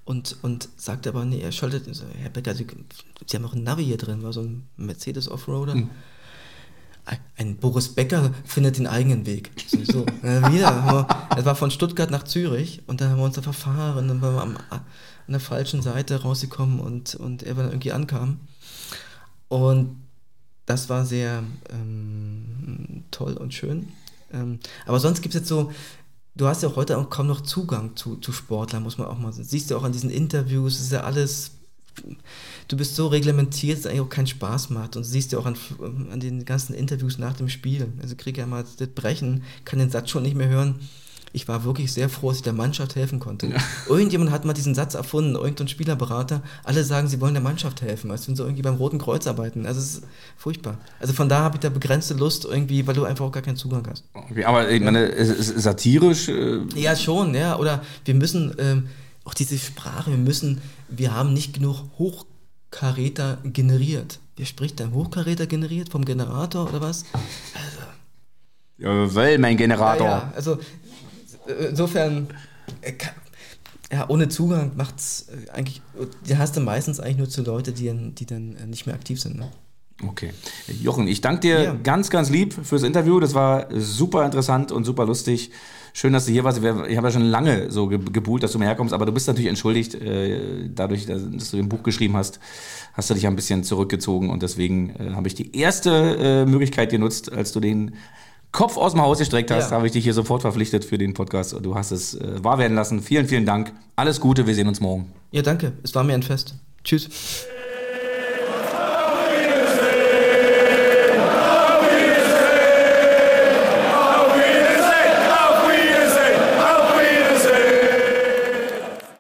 und, und sagte aber, nee, er schaltet, so, Herr Becker, Sie, Sie haben auch ein Navi hier drin, war so ein Mercedes Offroader. Ein- Ein Boris Becker findet den eigenen Weg. So. Äh, wieder. Es war von Stuttgart nach Zürich und dann haben wir uns da verfahren, dann waren wir an der falschen Seite rausgekommen und, und er dann irgendwie ankam. Und das war sehr ähm, toll und schön. Ähm, aber sonst gibt es jetzt so, du hast ja auch heute auch kaum noch Zugang zu, zu Sportlern, muss man auch mal sagen. Siehst du auch an diesen Interviews, ist ja alles, du bist so reglementiert, dass es eigentlich auch keinen Spaß macht. Und siehst du auch an, an den ganzen Interviews nach dem Spiel. Also krieg ja mal das Brechen, kann den Satz schon nicht mehr hören. Ich war wirklich sehr froh, dass ich der Mannschaft helfen konnte. Irgendjemand hat mal diesen Satz erfunden, irgendein Spielerberater. Alle sagen, sie wollen der Mannschaft helfen, als wenn sie irgendwie beim Roten Kreuz arbeiten. Also es ist furchtbar. Also von da habe ich da begrenzte Lust irgendwie, weil du einfach auch gar keinen Zugang hast. Okay, aber ich meine, es ist satirisch. Äh, Ja, schon, ja. Oder wir müssen, ähm, auch diese Sprache, wir müssen, wir haben nicht genug Hochkaräter generiert. Wer spricht denn? Hochkaräter generiert vom Generator oder was? ja, well, mein Generator. Ja, ja, also insofern, äh, ja, ohne Zugang macht's äh, eigentlich, die hast du meistens eigentlich nur zu Leute, die dann, die dann äh, nicht mehr aktiv sind. Ne? Okay. Jochen, ich danke dir Ja. ganz, ganz lieb fürs Interview. Das war super interessant und super lustig. Schön, dass du hier warst. Ich habe ja schon lange so ge- gebuhlt, dass du mir herkommst, aber du bist natürlich entschuldigt. Äh, dadurch, dass du ein Buch geschrieben hast, hast du dich ein bisschen zurückgezogen und deswegen äh, habe ich die erste äh, Möglichkeit genutzt, als du den Kopf aus dem Haus gestreckt hast, Ja. habe ich dich hier sofort verpflichtet für den Podcast. Du hast es äh, wahr werden lassen. Vielen, vielen Dank. Alles Gute. Wir sehen uns morgen. Ja, danke. Es war mir ein Fest. Tschüss.